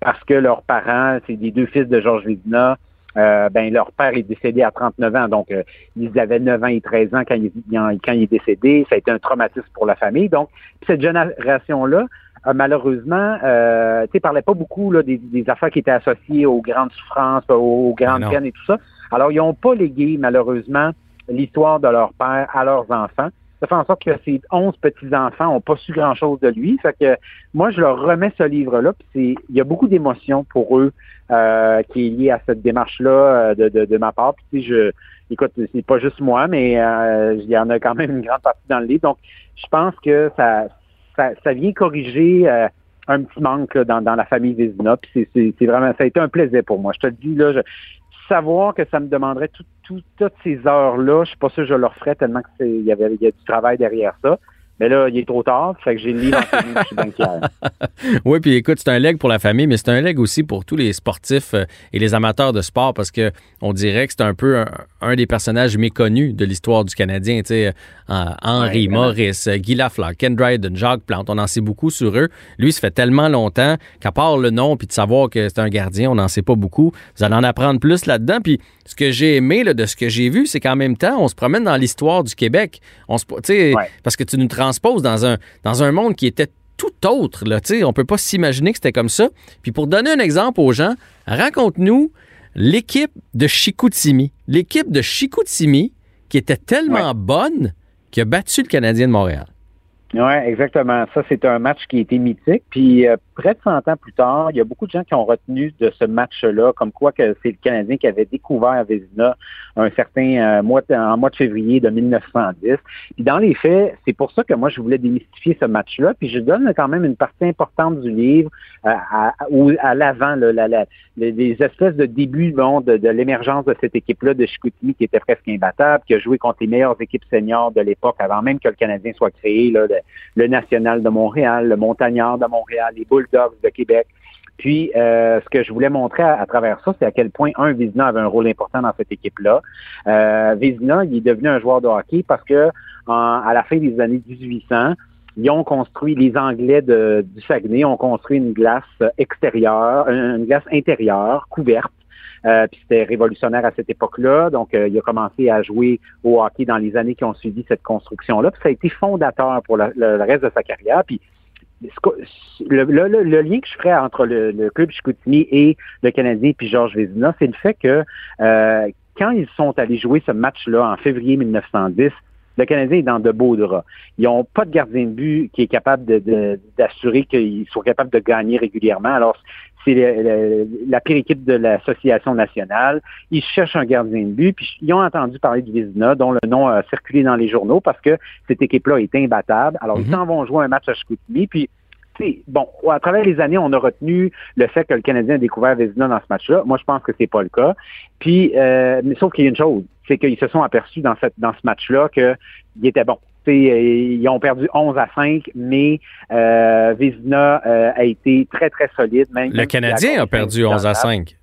parce que leurs parents, c'est des deux fils de Georges Védina, euh, ben leur père est décédé à 39 ans, donc ils avaient 9 ans et 13 ans quand il, quand il est décédé. Ça a été un traumatisme pour la famille. Donc, cette génération-là, euh, malheureusement, euh, tu sais, parlait pas beaucoup là, des, affaires qui étaient associées aux grandes souffrances, aux, grandes peines et tout ça. Alors, ils n'ont pas légué, malheureusement, l'histoire de leur père à leurs enfants. Ça fait en sorte que ces 11 petits-enfants n'ont pas su grand-chose de lui. Fait que moi, je leur remets ce livre-là. Puis il y a beaucoup d'émotions pour eux euh, qui est liée à cette démarche-là euh, de, de, de, ma part. Puis je, écoute, c'est pas juste moi, mais euh, il y en a quand même une grande partie dans le livre. Donc, je pense que ça, ça, vient corriger euh, un petit manque dans, la famille Vézina. Puis c'est vraiment, ça a été un plaisir pour moi. Je te le dis, là, savoir que ça me demanderait toutes ces heures-là, je suis pas sûr que je le referais tellement qu'il y avait y a du travail derrière ça. Mais là, il est trop tard, fait que j'ai le bien clair. oui, puis écoute, c'est un leg pour la famille, mais c'est un leg aussi pour tous les sportifs euh, et les amateurs de sport parce que on dirait que c'est un peu un, des personnages méconnus de l'histoire du Canadien. Tu sais, euh, Henri, Maurice, Guy Lafleur, Ken Dryden, Jacques Plante, on en sait beaucoup sur eux. Lui, ça fait tellement longtemps qu'à part le nom puis de savoir que c'est un gardien, on n'en sait pas beaucoup. Vous allez en apprendre plus là-dedans. Puis ce que j'ai aimé là, de ce que j'ai vu, c'est qu'en même temps, on se promène dans l'histoire du Québec. On se, ouais. Parce que tu nous transposes dans un, dans un monde qui était tout autre. Là, on ne peut pas s'imaginer que c'était comme ça. Puis pour donner un exemple aux gens, raconte-nous l'équipe de Chicoutimi. L'équipe de Chicoutimi qui était tellement bonne qui a battu le Canadien de Montréal. Oui, exactement. Ça, c'est un match qui a été mythique. Puis euh, près de 100 ans plus tard, il y a beaucoup de gens qui ont retenu de ce match-là, comme quoi que c'est le Canadien qui avait découvert Vézina un certain euh, mois en mois de février de 1910. Puis dans les faits, c'est pour ça que moi, je voulais démystifier ce match-là. Puis je donne quand même une partie importante du livre euh, à, à, l'avant, la, les espèces de début bon, de, de l'émergence de cette équipe-là de Chicoutimi qui était presque imbattable, qui a joué contre les meilleures équipes seniors de l'époque avant même que le Canadien soit créé. Là, le National de Montréal, le Montagnard de Montréal, les Bulldogs de Québec. Puis, euh, ce que je voulais montrer à, travers ça, c'est à quel point, un, Vizina avait un rôle important dans cette équipe-là. Euh, Vizina, il est devenu un joueur de hockey parce que à la fin des années 1800, ils ont construit, les Anglais de, du Saguenay ont construit une glace extérieure, une glace intérieure, couverte, euh, puis c'était révolutionnaire à cette époque-là. Donc, euh, il a commencé à jouer au hockey dans les années qui ont suivi cette construction-là. Puis ça a été fondateur pour le, reste de sa carrière. Puis le, lien que je ferais entre le, club Chicoutimi et le Canadien puis Georges Vézina, c'est le fait que euh, quand ils sont allés jouer ce match-là en février 1910, le Canadien est dans de beaux draps. Ils n'ont pas de gardien de but qui est capable d'assurer qu'ils sont capables de gagner régulièrement. Alors, c'est la pire équipe de l'association nationale. Ils cherchent un gardien de but, puis ils ont entendu parler de Vizina, dont le nom a circulé dans les journaux parce que cette équipe-là est imbattable. Alors, ils mhm. s'en vont jouer un match à Chicoutimi, puis bon, à travers les années, on a retenu le fait que le Canadien a découvert Vézina dans ce match-là. Moi, je pense que c'est pas le cas. Puis, euh, mais sauf qu'il y a une chose, c'est qu'ils se sont aperçus dans, cette, dans ce match-là qu'il était bon. ils ont perdu 11 à 5, mais euh, Vézina euh, a été très, très solide. le Canadien a perdu 11 à 5.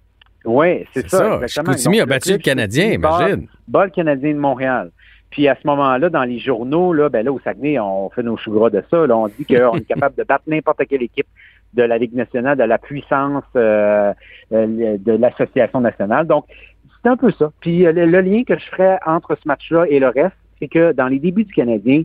Oui, c'est ça. ça. Chicoutimi a battu le Canadien, imagine. Le Canadien de Montréal. Puis à ce moment-là, dans les journaux, là, ben là, au Saguenay, on fait nos choux gras de ça. Là, on dit qu'on est capable de battre n'importe quelle équipe de la Ligue nationale, de la puissance euh, euh, de l'Association nationale. Donc, c'est un peu ça. Puis euh, le, lien que je ferais entre ce match-là et le reste, c'est que dans les débuts du Canadien,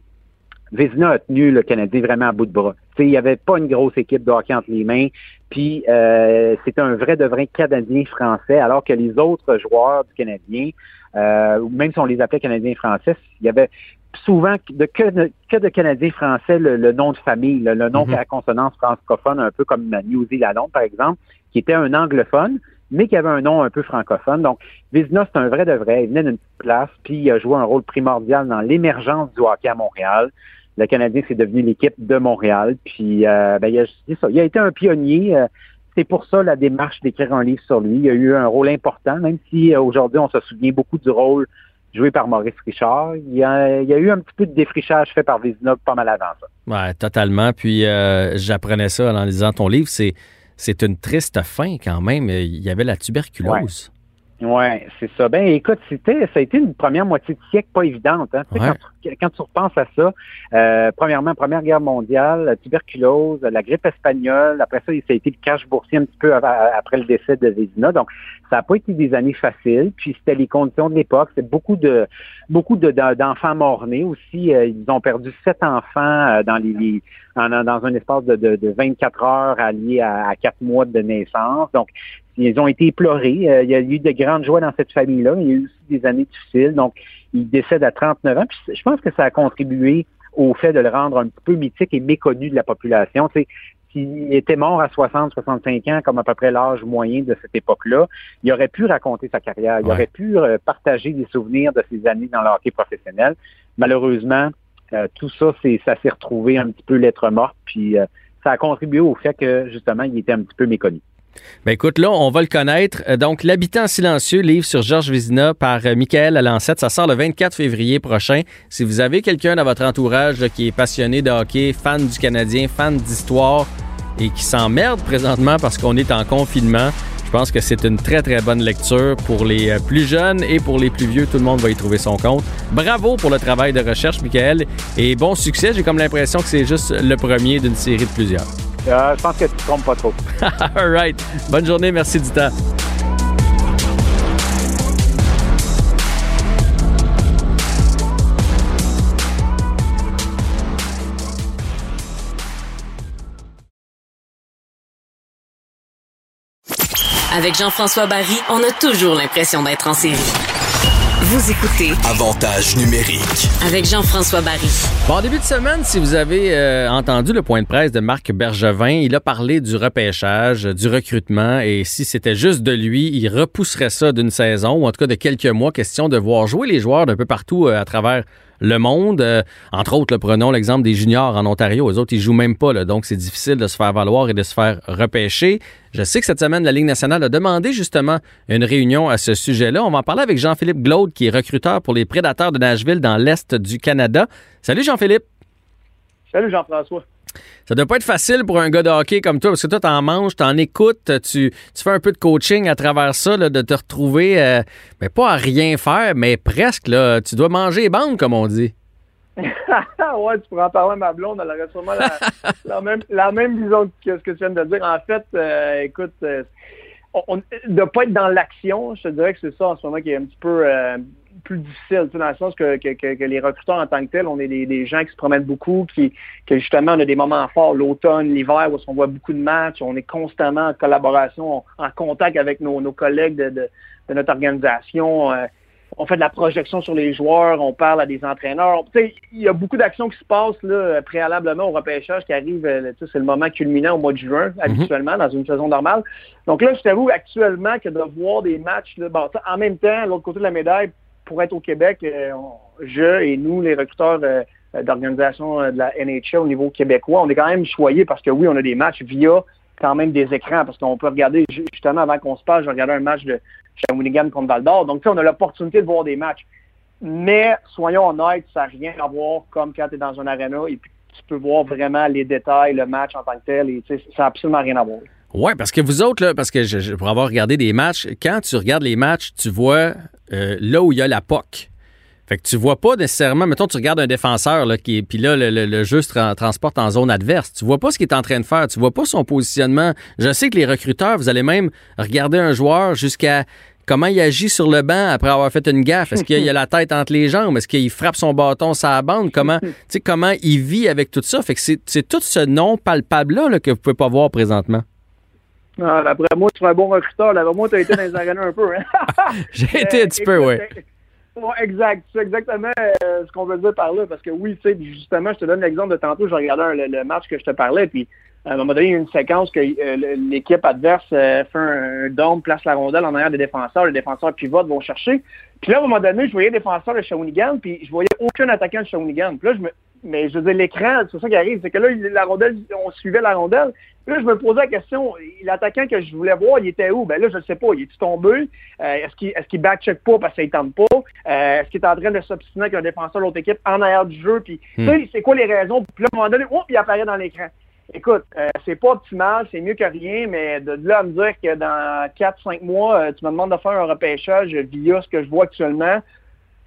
Vézina a tenu le Canadien vraiment à bout de bras. il n'y avait pas une grosse équipe de hockey entre les mains. Puis euh, c'était un vrai de vrai Canadien français, alors que les autres joueurs du Canadien, euh, même si on les appelait Canadiens français, il y avait souvent de, que, de, que de Canadiens français le, nom de famille, le, nom mm à consonance francophone, un peu comme New Zealand, par exemple, qui était un anglophone, mais qui avait un nom un peu francophone. Donc, Vizina, c'est un vrai de vrai. Il venait d'une petite place, puis il a joué un rôle primordial dans l'émergence du hockey à Montréal. Le Canadien, c'est devenu l'équipe de Montréal. Puis, euh, ben, il, a, ça. il a été un pionnier. Euh, c'est pour ça la démarche d'écrire un livre sur lui. Il a eu un rôle important, même si euh, aujourd'hui, on se souvient beaucoup du rôle joué par Maurice Richard. Il y, a, eu un petit peu de défrichage fait par Vézina pas mal avant ça. Oui, totalement. Puis j'apprenais ça en lisant ton livre. C'est c'est une triste fin quand même. Il y avait la tuberculose. Oui, c'est ça. Ben écoute, c'était ça a été une première moitié de siècle pas évidente. Hein. quand, tu, repenses à ça, euh, premièrement, Première Guerre mondiale, la tuberculose, la grippe espagnole, après ça, ça a été le cache boursier un petit peu après le décès de Vézina. Donc, ça n'a pas été des années faciles. Puis c'était les conditions de l'époque. C'est beaucoup de beaucoup d'enfants morts-nés aussi. Euh, ils ont perdu sept enfants euh, dans les, dans un espace de, de, 24 heures alliés à, à quatre mois de naissance. Donc, ils ont été éplorés. Euh, il y a eu de grandes joies dans cette famille-là, il y a eu aussi des années difficiles. Donc, il décède à 39 ans. Puis je pense que ça a contribué au fait de le rendre un peu mythique et méconnu de la population. Tu s'il était mort à 60, 65 ans, comme à peu près l'âge moyen de cette époque-là, il aurait pu raconter sa carrière, il aurait pu euh, partager des souvenirs de ses années dans le hockey professionnel. Malheureusement, euh, tout ça, c'est, ça s'est retrouvé un petit peu lettre morte, puis ça a contribué au fait que justement, il était un petit peu méconnu. Ben écoute, là, on va le connaître. Euh, donc, L'habitant silencieux, livre sur Georges Vézina par euh, Michael Alancette. Ça sort le 24 février prochain. Si vous avez quelqu'un dans votre entourage qui est passionné de hockey, fan du Canadien, fan d'histoire et qui s'emmerde présentement parce qu'on est en confinement, je pense que c'est une très, très bonne lecture pour les euh, plus jeunes et pour les plus vieux. Tout le monde va y trouver son compte. Bravo pour le travail de recherche, Michael, et bon succès. J'ai comme l'impression que c'est juste le premier d'une série de plusieurs. Euh, je pense que tu ne trompes pas trop. *laughs* All right. Bonne journée. Merci du temps. Avec Jean-François Barry, on a toujours l'impression d'être en série. Vous écoutez Avantage numérique avec Jean-François Barry. Bon début de semaine, si vous avez euh, entendu le point de presse de Marc Bergevin, il a parlé du repêchage, du recrutement et si c'était juste de lui, il repousserait ça d'une saison ou en tout cas de quelques mois. Question de voir jouer les joueurs d'un peu partout euh, à travers le monde. Euh, entre autres, prenons l'exemple des juniors en Ontario. Les autres, ils jouent même pas, donc c'est difficile de se faire valoir et de se faire repêcher. Je sais que cette semaine, la Ligue nationale a demandé justement une réunion à ce sujet-là. On va en parler avec Jean-Philippe Glaude, qui est recruteur pour les Prédateurs de Nashville dans l'Est du Canada. Salut Jean-Philippe. Salut Jean-François. Ça doit pas être facile pour un gars de hockey comme toi, parce que toi, t'en manges, t'en écoutes, tu, tu fais un peu de coaching à travers ça, de te retrouver, mais euh, ben, pas à rien faire, mais presque, là. Tu dois manger bande, comme on dit. *laughs* ouais, tu pourrais en parler à ma blonde, elle aurait sûrement *laughs* la, même, la même vision que ce que tu viens de dire. En fait, euh, écoute, euh, on, de pas être dans l'action, je te dirais que c'est ça en ce moment qui est un petit peu plus difficile, dans le sens que, que, les recruteurs en tant que tels, on est des, gens qui se promènent beaucoup, qui, que justement, on a des moments forts, l'automne, l'hiver, où on voit beaucoup de matchs, on est constamment en collaboration, en contact avec nos, collègues de, notre organisation. Euh, on fait de la projection sur les joueurs, on parle à des entraîneurs. Il y a beaucoup d'actions qui se passent là, préalablement au repêchage qui arrive, euh, c'est le moment culminant au mois de juin, mhm. habituellement, dans une saison normale. Donc là, je t'avoue actuellement que de voir des matchs, là, en même temps, l'autre côté de la médaille, pour être au Québec, euh, je et nous, les recruteurs euh, d'organisation euh, de la NHL au niveau québécois, on est quand même choyés parce que oui, on a des matchs via quand même des écrans parce qu'on peut regarder, justement, avant qu'on se passe, j'ai regardé un match de Shawinigan contre Val d'Or. Donc, on a l'opportunité de voir des matchs. Mais, soyons honnêtes, ça n'a rien à voir comme quand tu es dans un arena et puis tu peux voir vraiment les détails, le match en tant que tel. Et, ça n'a absolument rien à voir. Oui, parce que vous autres, là, parce que je, pour avoir regardé des matchs, quand tu regardes les matchs, tu vois euh, là où il y a la POC. Fait que tu vois pas nécessairement, mettons, tu regardes un défenseur, là, qui, puis là, le, jeu se transporte en zone adverse. Tu vois pas ce qu'il est en train de faire. Tu vois pas son positionnement. Je sais que les recruteurs, vous allez même regarder un joueur jusqu'à comment il agit sur le banc après avoir fait une gaffe. Est-ce qu'il a la tête entre les jambes? Est-ce qu'il frappe son bâton sur la bande? Comment, *laughs* comment il vit avec tout ça? Fait que c'est tout ce non palpable-là que vous pouvez pas voir présentement. Ah, d'après moi, tu es un bon recruteur. D'après moi, tu as été dans les arénas un peu. Hein? *laughs* J'ai été un petit peu, oui. exact. C'est exactement euh, ce qu'on veut dire par là. Parce que oui, tu sais, justement, je te donne l'exemple de tantôt, je regardais le, match que je te parlais, puis à un moment donné, il y a une séquence que euh, l'équipe adverse euh, fait un, dôme, place la rondelle en arrière des défenseurs, les défenseurs pivotent, vont chercher. Puis là, à un moment donné, je voyais les défenseurs de Shawinigan, puis je voyais aucun attaquant de Shawinigan. Puis là, je me, mais je veux dire, l'écran, c'est ça qui arrive, c'est que là, la rondelle, on suivait la rondelle. Puis là, je me posais la question, l'attaquant que je voulais voir, il était où? Ben là, je ne sais pas. Il est-tu tombé? Euh, est-ce qu'il est qu'il backcheck pas parce qu'il tente pas? Euh, est-ce qu'il est en train de s'obstiner avec un défenseur de l'autre équipe en arrière du jeu? Puis, hmm. tu sais, c'est quoi les raisons? Puis là, à un moment donné, oh, il apparaît dans l'écran. Écoute, euh, c'est pas optimal, c'est mieux que rien, mais de là à me dire que dans 4-5 mois, tu me demandes de faire un repêchage via ce que je vois actuellement,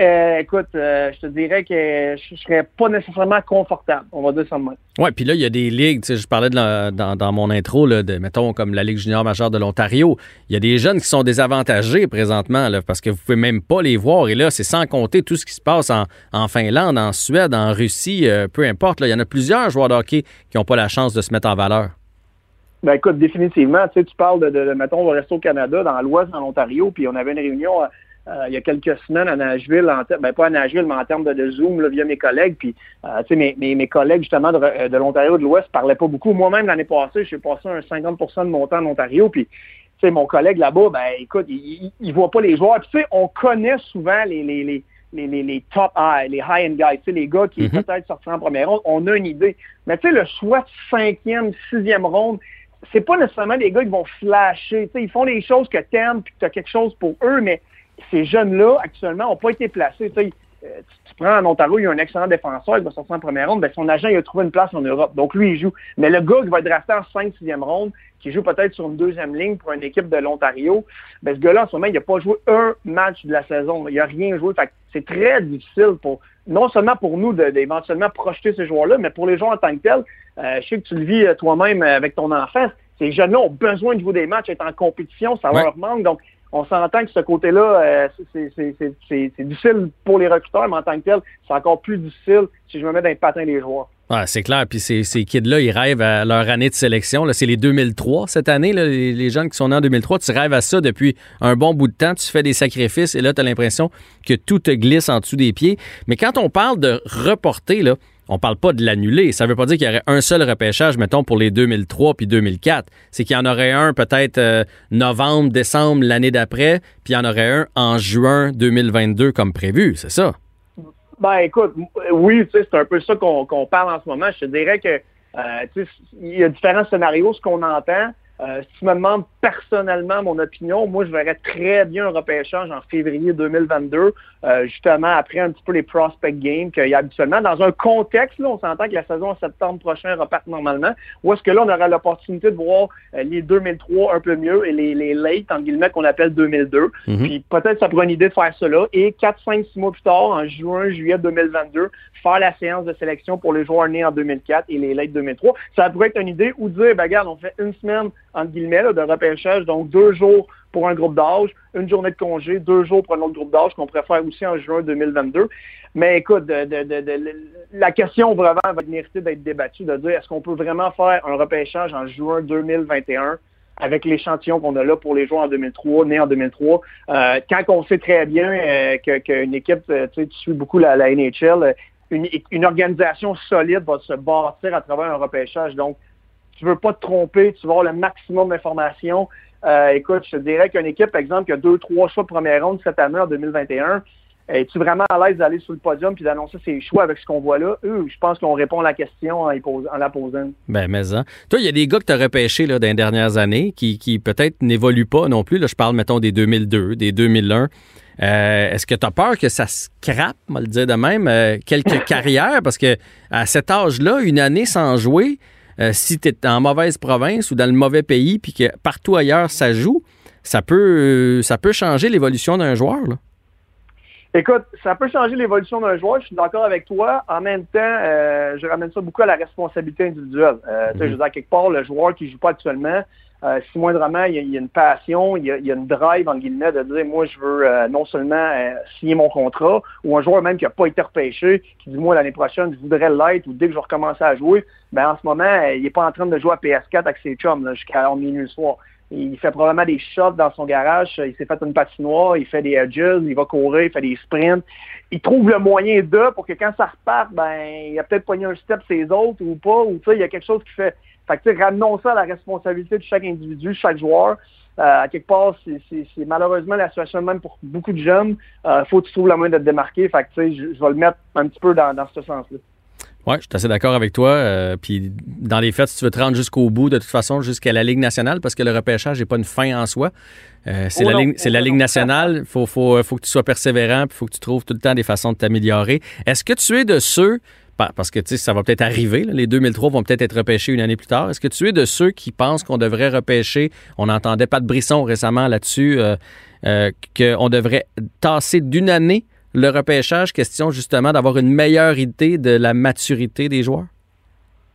euh, écoute, euh, je te dirais que je serais pas nécessairement confortable. On va dire ça de même. Oui, puis là, il y a des ligues, je parlais de dans, mon intro, là, de, mettons, comme la Ligue junior majeure de l'Ontario. Il y a des jeunes qui sont désavantagés présentement, là, parce que vous pouvez même pas les voir. Et là, c'est sans compter tout ce qui se passe en, Finlande, en Suède, en Russie, euh, peu importe. Là, il y en a plusieurs joueurs de hockey qui n'ont pas la chance de se mettre en valeur. Ben écoute, définitivement, tu sais, tu parles de, de, mettons, on va rester au Canada, dans l'Ouest, dans l'Ontario, puis on avait une réunion euh, il y a quelques semaines à Nashville, en ben pas à Nashville, mais en termes de, Zoom là, via mes collègues. Puis, euh, mes, mes, mes, collègues justement de, de l'Ontario de l'Ouest parlaient pas beaucoup. Moi-même, l'année passée, j'ai passé un 50% de mon temps en Ontario. Puis, tu sais, mon collègue là-bas, ben écoute, il, il, voit pas les joueurs. Puis, tu sais, on connaît souvent les, les, les les, les, les, top high, les high-end guys, tu sais, les gars qui mm-hmm. peut-être sortiront en première ronde, on a une idée. Mais tu sais, le choix de cinquième, sixième ronde, c'est pas nécessairement des gars qui vont flasher. Tu sais, ils font les choses que t'aimes puis que tu as quelque chose pour eux, mais ces jeunes-là, actuellement, n'ont pas été placés. Tu, euh, tu, prends en Ontario, il y a un excellent défenseur, il va sortir en première ronde, ben, son agent il a trouvé une place en Europe. Donc lui, il joue. Mais le gars qui va être drafté en 5 6e ronde, qui joue peut-être sur une deuxième ligne pour une équipe de l'Ontario, ben, ce gars-là, en ce moment, il n'a pas joué un match de la saison. Il n'a rien joué. c'est très difficile pour, non seulement pour nous d'éventuellement projeter ces joueurs-là, mais pour les joueurs en tant que tels. Euh, je sais que tu le vis euh, toi-même avec ton enfant. Ces jeunes-là ont besoin de jouer des matchs, être en compétition, ça leur manque. Donc, on s'entend que ce côté-là, euh, c'est difficile pour les recruteurs, mais en tant que tel, c'est encore plus difficile si je me mets dans les patins des joueurs. Ah, c'est clair. Puis ces, ces kids-là, ils rêvent à leur année de sélection. C'est les 2003 cette année, les, jeunes qui sont nés en 2003. Tu rêves à ça depuis un bon bout de temps. Tu fais des sacrifices et là, tu as l'impression que tout te glisse en dessous des pieds. Mais quand on parle de reporter, là, on parle pas de l'annuler. Ça veut pas dire qu'il y aurait un seul repêchage, mettons, pour les 2003 puis 2004. C'est qu'il y en aurait un peut-être euh, novembre, décembre l'année d'après, puis il y en aurait un en juin 2022 comme prévu, c'est ça? Ben écoute, oui, c'est un peu ça qu'on parle en ce moment. Je te dirais que euh, il y a différents scénarios. Ce qu'on entend, euh, si tu me demandes personnellement mon opinion, moi, je verrais très bien un repêchage en février 2022, euh, justement après un petit peu les prospect games qu'il y a habituellement. Dans un contexte, là, on s'entend que la saison en septembre prochain repart normalement, ou est-ce que là, on aura l'opportunité de voir euh, les 2003 un peu mieux et les, les late, en guillemets, qu'on appelle 2002. Mhm. Puis peut-être ça pourrait une idée de faire cela. Et 4, 5, 6 mois plus tard, en juin, juillet 2022, faire la séance de sélection pour les joueurs nés en 2004 et les late 2003. Ça pourrait être une idée ou dire, ben, regarde, on fait une semaine entre guillemets, de repêchage. Donc, deux jours pour un groupe d'âge, une journée de congé, deux jours pour un autre groupe d'âge qu'on pourrait faire aussi en juin 2022. Mais écoute, la question vraiment va mériter d'être débattue, de dire est-ce qu'on peut vraiment faire un repêchage en juin 2021 avec l'échantillon qu'on a là pour les joueurs en 2003, nés en 2003, euh, quand on sait très bien euh, qu'une équipe, euh, tu sais, tu suis beaucoup la, NHL, une, une, organisation solide va se bâtir à travers un repêchage. Donc, tu veux pas te tromper, tu vas avoir le maximum d'informations. Euh, écoute, je te dirais qu'une équipe, par exemple, qui a deux, trois choix de première ronde cette année en 2021, es-tu vraiment à l'aise d'aller sur le podium puis d'annoncer ses choix avec ce qu'on voit là? Eux, je pense qu'on répond à la question en, la posant. Ben, mais hein. Toi, il y a des gars que tu as repêchés là, dans les dernières années qui, peut-être n'évoluent pas non plus. Là, je parle, mettons, des 2002, des 2001. Euh, est-ce que tu as peur que ça scrape, on va le dire de même, euh, quelques *coughs* carrières? Parce que à cet âge-là, une année sans jouer, euh, si tu es en mauvaise province ou dans le mauvais pays, puis que partout ailleurs ça joue, ça peut, euh, ça peut changer l'évolution d'un joueur. Écoute, ça peut changer l'évolution d'un joueur, je suis d'accord avec toi. En même temps, euh, je ramène ça beaucoup à la responsabilité individuelle. Je veux dire, quelque part, le joueur qui ne joue pas actuellement, euh, si moindrement il y, a, il y, a, une passion, il y a, une drive en guillemets de dire moi je veux euh, non seulement euh, signer mon contrat, ou un joueur même qui n'a pas été repêché, qui dit moi l'année prochaine je voudrais l'être ou dès que je vais recommencer à jouer, ben en ce moment il n'est pas en train de jouer à PS4 avec ses chums jusqu'à minuit le soir. Il fait probablement des shots dans son garage. Il s'est fait une patinoire, il fait des edges, il va courir, il fait des sprints. Il trouve le moyen de pour que quand ça reparte, ben, il a peut-être pogné un step ses autres ou pas, ou sais, il y a quelque chose qui fait. Fait que, ramenons ça à la responsabilité de chaque individu, chaque joueur. Euh, à quelque part, c'est malheureusement la situation même pour beaucoup de jeunes. Il euh, faut que tu trouves la moyen de te démarquer. Fait que, je, je vais le mettre un petit peu dans, dans ce sens-là. Oui, je suis assez d'accord avec toi. Euh, puis dans les faits, si tu veux te rendre jusqu'au bout, de toute façon, jusqu'à la Ligue nationale, parce que le repêchage n'est pas une fin en soi. Euh, c'est Oh la, non. ligue, c'est la Ligue nationale. Il faut, faut, faut que tu sois persévérant, puis il faut que tu trouves tout le temps des façons de t'améliorer. Est-ce que tu es de ceux, parce que ça va peut-être arriver, les 2003 vont peut-être être repêchés une année plus tard. Est-ce que tu es de ceux qui pensent qu'on devrait repêcher, on entendait pas de Brisson récemment là-dessus, euh, euh, qu'on devrait tasser d'une année le repêchage, question justement d'avoir une meilleure idée de la maturité des joueurs?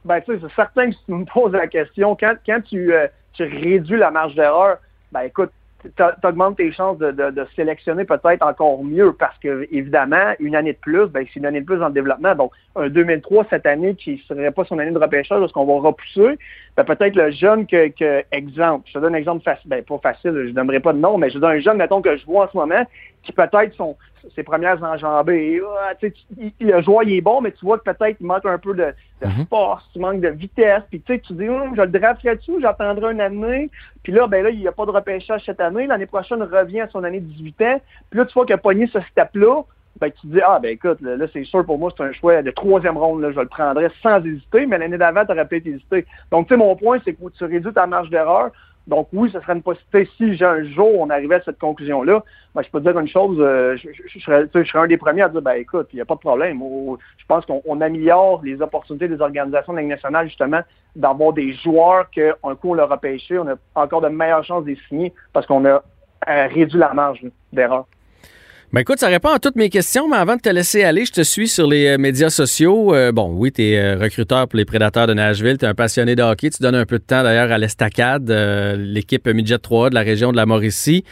Ben, tu sais, c'est certain que si tu me poses la question, quand, quand tu, euh, tu réduis la marge d'erreur, ben écoute, tu augmentes tes chances de, sélectionner peut-être encore mieux parce que, évidemment, une année de plus, ben, c'est une année de plus dans le développement. Donc, un 2003 cette année qui ne serait pas son année de repêchage parce qu'on va repousser, ben, peut-être le jeune que, que, exemple, je te donne un exemple facile, ben, pas facile, je donnerai pas de nom, mais je donne un jeune, mettons, que je vois en ce moment, qui peut-être sont ses premières enjambées. Ah, tu il- le joueur il est bon, mais tu vois que peut-être il manque un peu de, de Mhm. force, tu manques de vitesse. Puis tu sais, tu dis, Hum, je le drafterai-tu, j'attendrai une année. Puis là, ben là, il n'y a pas de repêchage cette année. L'année prochaine, il revient à son année de 18 ans. Puis là, tu vois qu'il a pogné ce step-là. Ben, tu te dis, ah, ben écoute, là, là, c'est sûr pour moi, c'est un choix de troisième ronde. Là, je le prendrais sans hésiter, mais l'année d'avant, tu aurais peut-être hésité. Donc, tu sais, mon point, c'est que tu réduis ta marge d'erreur. Donc, oui, ce serait une possibilité. Si un jour, on arrivait à cette conclusion-là, ben, je peux te dire une chose, euh, je, serais, un des premiers à dire, ben écoute, il n'y a pas de problème. Je pense qu'on on améliore les opportunités des organisations de nationale, justement, d'avoir des joueurs qu'un coup, on leur a pêché, on a encore de meilleures chances de les signer parce qu'on a euh, réduit la marge d'erreur. Ben écoute, ça répond à toutes mes questions, mais avant de te laisser aller, je te suis sur les euh, médias sociaux. Euh, bon, oui, tu es recruteur pour les Prédateurs de Nashville, tu es un passionné de hockey, tu donnes un peu de temps d'ailleurs à l'Estacade, euh, l'équipe Midget 3 de la région de la Mauricie.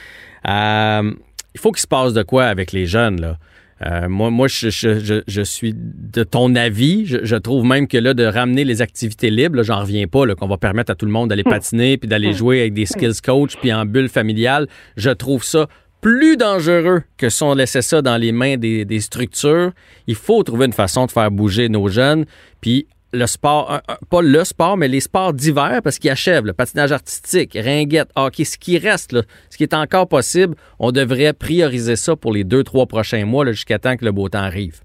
Euh, il faut qu'il se passe de quoi avec les jeunes, là? Euh, moi, moi je, je- je- je suis de ton avis. Je, trouve même que là, de ramener les activités libres, là, j'en reviens pas, qu'on va permettre à tout le monde d'aller patiner puis d'aller jouer avec des skills coach puis en bulle familiale. Je trouve ça plus dangereux que si on laissait ça dans les mains des, des structures. Il faut trouver une façon de faire bouger nos jeunes. Puis le sport, pas le sport, mais les sports d'hiver, parce qu'ils achèvent, le patinage artistique, ringuette, hockey, ce qui reste, ce qui est encore possible, on devrait prioriser ça pour les deux, trois prochains mois, jusqu'à temps que le beau temps arrive.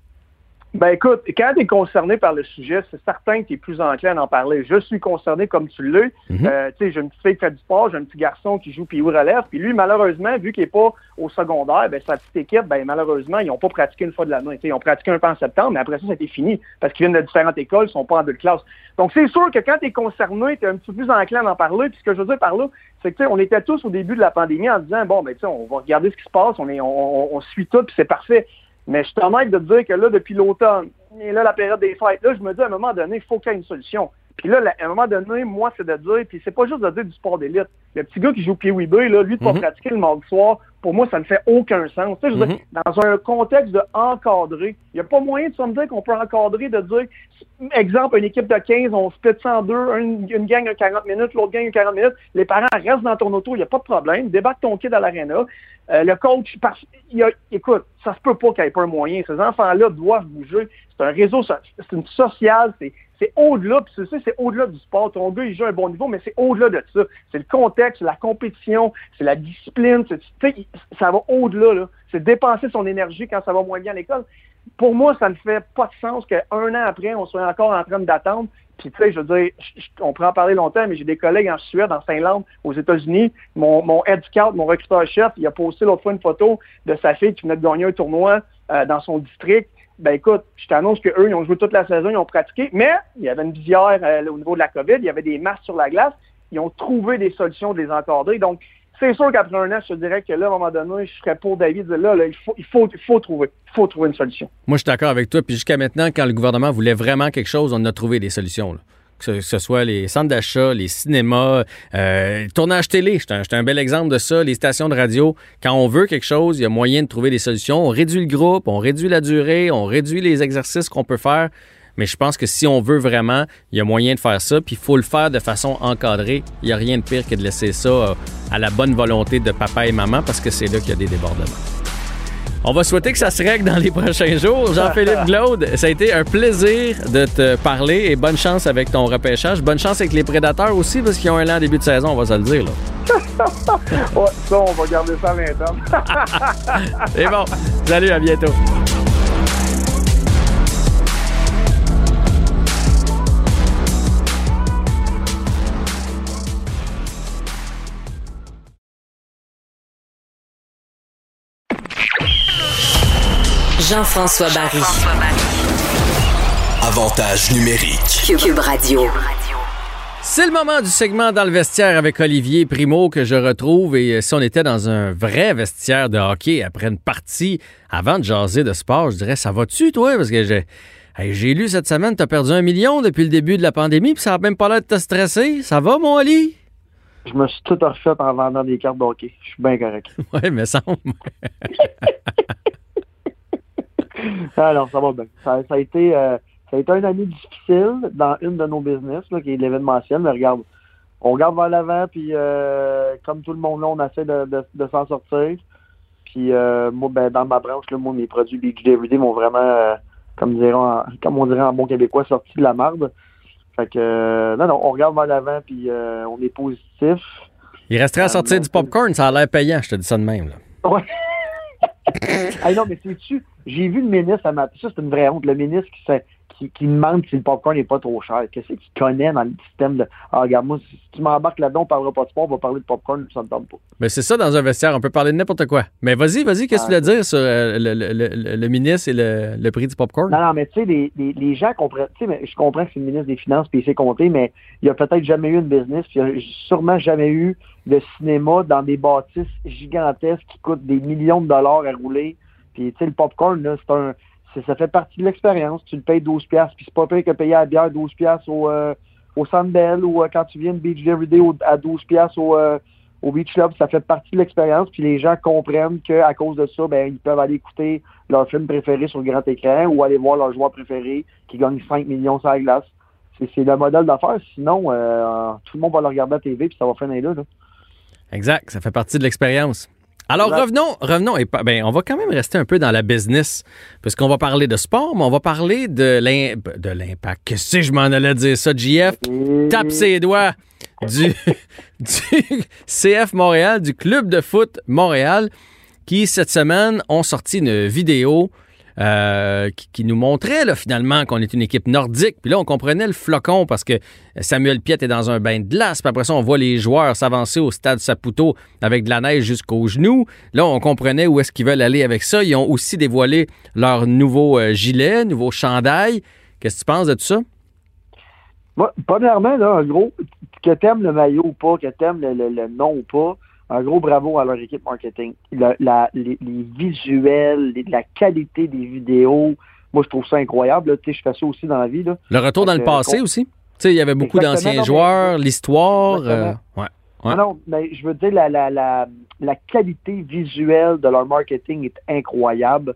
Ben écoute, quand tu es concerné par le sujet, c'est certain que tu es plus enclin à en parler. Je suis concerné comme tu l'es. Mhm. Euh, tu sais, j'ai une petite fille qui fait du sport, j'ai un petit garçon qui joue puis relève. Puis lui, malheureusement, vu qu'il n'est pas au secondaire, ben sa petite équipe, ben malheureusement, ils n'ont pas pratiqué une fois de l'année. Tu sais, Ils ont pratiqué un peu en septembre, mais après ça, été fini. Parce qu'ils viennent de différentes écoles, ils sont pas en deux classes. Donc c'est sûr que quand tu es concerné, tu es un petit peu plus enclin à en parler. Puis ce que je veux dire par là, c'est que on était tous au début de la pandémie en disant bon ben tu sais, on va regarder ce qui se passe, on est on, on- on suit tout, puis c'est parfait. Mais je suis honnête de dire que là, depuis l'automne, et là, la période des fêtes, là, je me dis à un moment donné, il faut qu'il y ait une solution. Puis là, à un moment donné, moi, c'est de dire, puis c'est pas juste de dire du sport d'élite. Le petit gars qui joue pied Weber, là, lui, de pas Mhm. pratiquer le mardi soir, pour moi, ça ne fait aucun sens. Tu sais, je veux Mhm. dire, dans un contexte de encadrer, il n'y a pas moyen de se me dire qu'on peut encadrer, de dire, exemple, une équipe de 15, on split ça en deux, une, une gang a 40 minutes, l'autre gang a 40 minutes, les parents restent dans ton auto, il n'y a pas de problème, débarque ton kid à l'aréna. Euh, le coach, il a, écoute, ça se peut pas qu'il n'y ait pas un moyen. Ces enfants-là doivent bouger. C'est un réseau, c'est une sociale, c'est c'est au-delà, puis sais, c'est au-delà du sport. Ton gars, il joue à un bon niveau, mais c'est au-delà de ça. C'est le contexte, c'est la compétition, c'est la discipline, c'est- ça va au-delà, là. C'est dépenser son énergie quand ça va moins bien à l'école. Pour moi, ça ne fait pas de sens qu'un an après, on soit encore en train d'attendre. Puis, tu sais, je veux dire, on pourrait en parler longtemps, mais j'ai des collègues en Suède, en Finlande, aux États-Unis. Mon, mon head mon recruteur-chef, il a posté l'autre fois une photo de sa fille qui venait de gagner un tournoi euh, dans son district. Ben écoute, je t'annonce qu'eux, ils ont joué toute la saison, ils ont pratiqué, mais il y avait une visière euh, au niveau de la COVID, il y avait des masques sur la glace. Ils ont trouvé des solutions de les encadrer. Donc, c'est sûr qu'après un an, je te dirais que là, à un moment donné, je serais pour David de là, là, il faut, il faut, trouver, il faut trouver une solution. Moi, je suis d'accord avec toi. Puis jusqu'à maintenant, quand le gouvernement voulait vraiment quelque chose, on a trouvé des solutions. Que ce soit les centres d'achat, les cinémas, euh, le tournage télé. C'est un bel exemple de ça. Les stations de radio, quand on veut quelque chose, il y a moyen de trouver des solutions. On réduit le groupe, on réduit la durée, on réduit les exercices qu'on peut faire. Mais je pense que si on veut vraiment, il y a moyen de faire ça, puis il faut le faire de façon encadrée. Il n'y a rien de pire que de laisser ça euh, à la bonne volonté de papa et maman parce que c'est là qu'il y a des débordements. On va souhaiter que ça se règle dans les *laughs* prochains jours. Jean-Philippe Glaude, ça a été un plaisir de te parler et bonne chance avec ton repêchage. Bonne chance avec les prédateurs aussi parce qu'ils ont un lent début de saison, on va se le dire. Là. *laughs* Ouais, ça, on va garder ça à 20 ans. *laughs* C'est bon. Salut, à bientôt. Jean-François Barry. Avantage numérique. Cube Radio. C'est le moment du segment dans le vestiaire avec Olivier Primo que je retrouve. Et euh, si on était dans un vrai vestiaire de hockey après une partie, avant de jaser de sport, je dirais, ça va-tu, toi? Parce que j'ai, hey, j'ai lu cette semaine, t'as perdu un million depuis le début de la pandémie, puis ça a même pas l'air de te stresser. Ça va, mon Oli? Je me suis tout refait en vendant des cartes de hockey. Je suis bien correct. *laughs* Ouais, mais ça. *laughs* Alors, ça va bien. Ça, ça a été, euh, ça a été une année difficile dans une de nos business, là, qui est l'événementiel, mais regarde, on regarde vers l'avant, puis euh, comme tout le monde là, on essaie de, de, de s'en sortir. Puis euh, moi, ben, dans ma branche, là, moi, mes produits Beach Everyday m'ont vraiment, euh, comme, diront comme on dirait en bon québécois, sorti de la marde. Fait que, euh, non, non, on regarde vers l'avant, puis euh, on est positif. Il resterait à sortir du popcorn, ça a l'air payant, je te dis ça de même. Là. Ouais. *laughs* hey, non, mais sais-tu, j'ai vu le ministre ma... Ça, c'est une vraie honte. Le ministre qui, qui, qui demande si le popcorn n'est pas trop cher. Qu'est-ce qu'il connaît dans le système de. Ah, regarde, moi, si tu m'embarques là-dedans, on parlera pas de sport, on va parler de popcorn, ça ne tente pas. Mais c'est ça dans un vestiaire, on peut parler de n'importe quoi. Mais vas-y, vas-y, qu'est-ce que tu voulais dire sur euh, le, le- le- le ministre et le, prix du popcorn? Non, non, mais tu sais, les, les, les gens comprennent. Tu sais, je comprends que c'est le ministre des Finances puis il sait compter, mais il a peut-être jamais eu une business, puis il a sûrement jamais eu de cinéma dans des bâtisses gigantesques qui coûtent des millions de dollars à rouler. Puis tu sais, le popcorn, là, c'est un. Ça fait partie de l'expérience. Tu le payes 12$, piastres, puis c'est pas pire que payer à bière 12$ piastres au, euh, au Sandbell ou euh, quand tu viens de Beach Everyday au- à 12$ piastres au, euh, au Beach Club. Ça fait partie de l'expérience, puis les gens comprennent qu'à cause de ça, ben, ils peuvent aller écouter leur film préféré sur le grand écran ou aller voir leur joueur préféré qui gagne 5 millions sur la glace. C'est le modèle d'affaires. Sinon, tout le monde va le regarder à la TV puis ça va finir là. Exact, ça fait partie de l'expérience. Alors revenons, revenons et ben, on va quand même rester un peu dans la business puisqu'on va parler de sport, mais on va parler de l'im- de l'impact. Que je m'en allais dire ça, JF? Tape ses doigts du, *laughs* du CF Montréal, du club de foot Montréal, qui cette semaine ont sorti une vidéo euh, qui, nous montrait finalement qu'on est une équipe nordique. Puis là, on comprenait le flocon parce que Samuel Piet est dans un bain de glace. Puis après ça, on voit les joueurs s'avancer au stade Saputo avec de la neige jusqu'aux genoux. Là, on comprenait où est-ce qu'ils veulent aller avec ça. Ils ont aussi dévoilé leur nouveau euh, gilet, nouveau chandail. Qu'est-ce que tu penses de tout ça? Moi, premièrement, là, un gros, que t'aimes le maillot ou pas, que t'aimes le nom ou pas, un gros bravo à leur équipe marketing. Le- la- les, les visuels, les- la qualité des vidéos, moi, je trouve ça incroyable. là. Tu sais, je fais ça aussi dans la vie. Là. Le retour dans le passé con- aussi. Tu sais, il y avait beaucoup d'anciens joueurs, l'histoire. euh, ouais. Ouais. Non, non, mais je veux dire, la, la, la, la qualité visuelle de leur marketing est incroyable.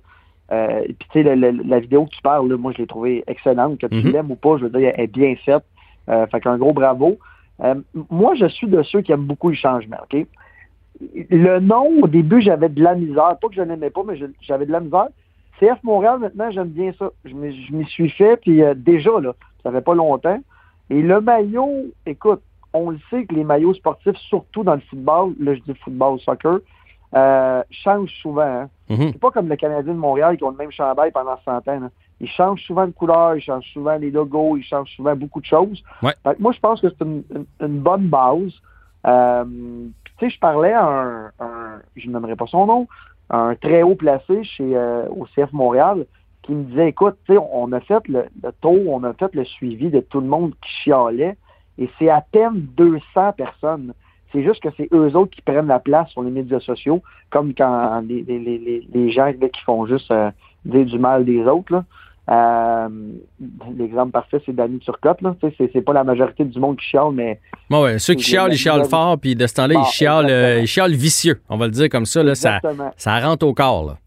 Euh, et puis, tu sais, la vidéo que tu parles, là, moi, je l'ai trouvée excellente. Que tu Mhm. l'aimes ou pas, je veux dire, elle est bien faite. Euh, fait qu'un gros bravo. Euh, moi, je suis de ceux qui aiment beaucoup le changement, OK? Le nom, au début, j'avais de la misère. Pas que je n'aimais pas, mais j'avais de la misère. CF Montréal, maintenant, j'aime bien ça. Je m'y suis fait, puis euh, déjà, là, ça fait pas longtemps. Et le maillot, écoute, on le sait que les maillots sportifs, surtout dans le football, là je dis football, soccer, euh, changent souvent. Hein. Mhm. C'est pas comme le Canadien de Montréal qui ont le même chandail pendant 100 ans. Ils changent souvent de couleur, ils changent souvent les logos, ils changent souvent beaucoup de choses. Ouais. Fait que moi, je pense que c'est une, une- une bonne base. Euh, tu sais, je parlais à un, un- je ne pas son nom, un très haut placé chez euh, au CF Montréal, qui me disait, écoute, on a fait le, le tour, on a fait le suivi de tout le monde qui chialait, et c'est à peine 200 personnes. C'est juste que c'est eux autres qui prennent la place sur les médias sociaux, comme quand les, les, les- les gens là, qui font juste euh, dire du mal des autres. Là. Euh, L'exemple parfait, c'est Danny Turcotte. C'est c'est pas la majorité du monde qui chiale, mais Bon, ouais, ceux qui chialent, ils chialent fort, puis de ce temps-là, Bon, ils, chialent, euh, ils chialent vicieux. On va le dire comme ça, là, ça, ça rentre au corps. Là.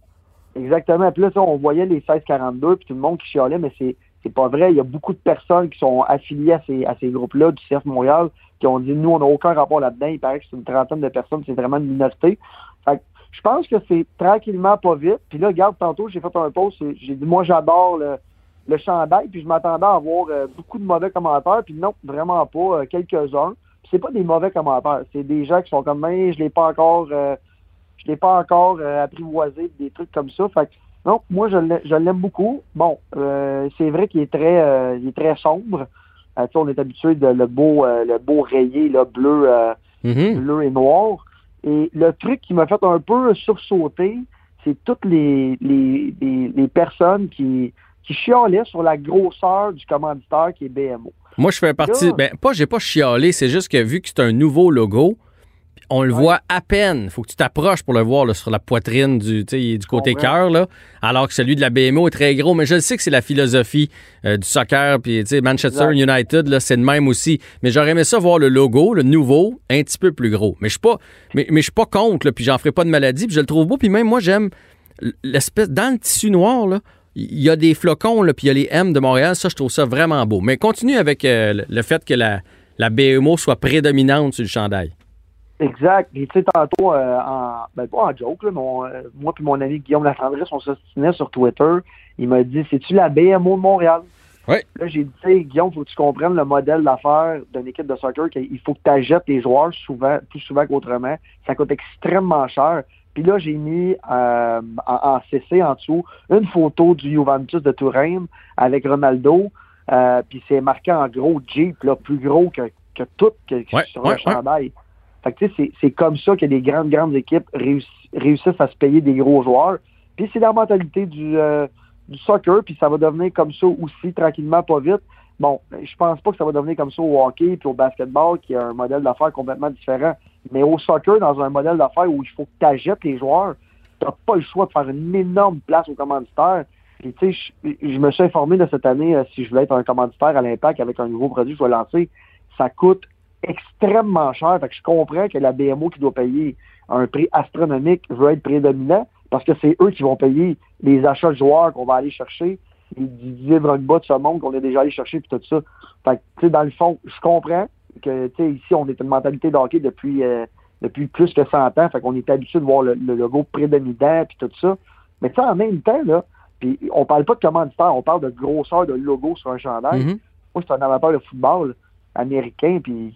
Exactement. Puis là, on voyait les 16-42, puis tout le monde qui chialait, mais c'est c'est pas vrai. Il y a beaucoup de personnes qui sont affiliées à ces, à ces groupes-là du CF Montréal qui ont dit nous, on n'a aucun rapport là-dedans. Il paraît que c'est une trentaine de personnes, c'est vraiment une minorité. Fait que je pense que c'est tranquillement pas vite. Puis là, regarde, tantôt, j'ai fait un post, j'ai dit moi j'adore le, le chandail, puis je m'attendais à avoir euh, beaucoup de mauvais commentaires, puis non, vraiment pas, euh, quelques-uns. Puis c'est pas des mauvais commentaires, c'est des gens qui sont comme ben, je l'ai pas encore euh, je l'ai pas encore apprivoisé, des trucs comme ça. Fait que, non, moi je l'ai- je l'aime beaucoup. Bon, euh, c'est vrai qu'il est très euh, il est très sombre. On est habitué de le beau le beau rayé là, bleu Mhm. bleu et noir. Et le truc qui m'a fait un peu sursauter, c'est toutes les, les, les, les personnes qui, qui chialaient sur la grosseur du commanditaire qui est BMO. Moi, je fais partie. Là- Ben, pas, j'ai pas chialé, c'est juste que vu que c'est un nouveau logo, on le Ouais. voit à peine. faut que tu t'approches pour le voir là, sur la poitrine du, côté cœur, alors que celui de la BMO est très gros. Mais je le sais que c'est la philosophie euh, du soccer, puis Manchester Exact. United, c'est de même aussi. Mais j'aurais aimé ça voir le logo, le nouveau, un petit peu plus gros. Mais je suis pas, mais, mais je suis pas contre, là, puis j'en ferai pas de maladie, puis je le trouve beau. Puis même moi, j'aime l'espèce dans le tissu noir là. Il y a des flocons, là, puis il y a les M de Montréal. Ça, je trouve ça vraiment beau. Mais continue avec euh, le- le fait que la, la BMO soit prédominante sur le chandail. Exact. Et tu sais, tantôt, euh, en, ben, pas en joke, là, mais on, euh, moi et mon ami Guillaume Latendresse, on s'ostinait sur Twitter. Il m'a dit C'est-tu la BMO de Montréal? Ouais. Là, j'ai dit, tu sais, Guillaume, faut que tu comprennes le modèle d'affaires d'une équipe de soccer, qu'il faut que tu achètes les joueurs souvent, plus souvent qu'autrement. Ça coûte extrêmement cher. Puis là, j'ai mis euh, en, en CC en dessous une photo du Juventus de Touraine avec Ronaldo. Euh, puis c'est marqué en gros Jeep, là, plus gros que, que tout que, Ouais, sur ouais, le chandail. Fait que c'est- c'est comme ça que les grandes, grandes équipes réussissent, à se payer des gros joueurs. Puis c'est la mentalité du, euh, du soccer, puis ça va devenir comme ça aussi, tranquillement, pas vite. Bon, je pense pas que ça va devenir comme ça au hockey puis au basketball, qui a un modèle d'affaires complètement différent. Mais au soccer, dans un modèle d'affaires où il faut que tu achètes les joueurs, tu pas le choix de faire une énorme place aux commanditaires. Puis tu sais, je, je me suis informé de cette année, euh, si je voulais être un commanditaire à l'impact avec un nouveau produit que je vais lancer, ça coûte extrêmement cher. Fait que je comprends que la BMO qui doit payer un prix astronomique veut être prédominant parce que c'est eux qui vont payer les achats de joueurs qu'on va aller chercher, les Didier Drogba de ce monde qu'on est déjà allé chercher puis tout ça. Fait que, tu sais, dans le fond, je comprends que, tu sais, ici, on est une mentalité de hockey depuis, euh, depuis plus que 100 ans. Fait qu'on est habitué de voir le, le logo prédominant puis tout ça. Mais tu en même temps, là, puis on parle pas de commanditaire, on parle de grosseur de logo sur un chandail. Mhm. Moi, je suis un amateur de football américain, puis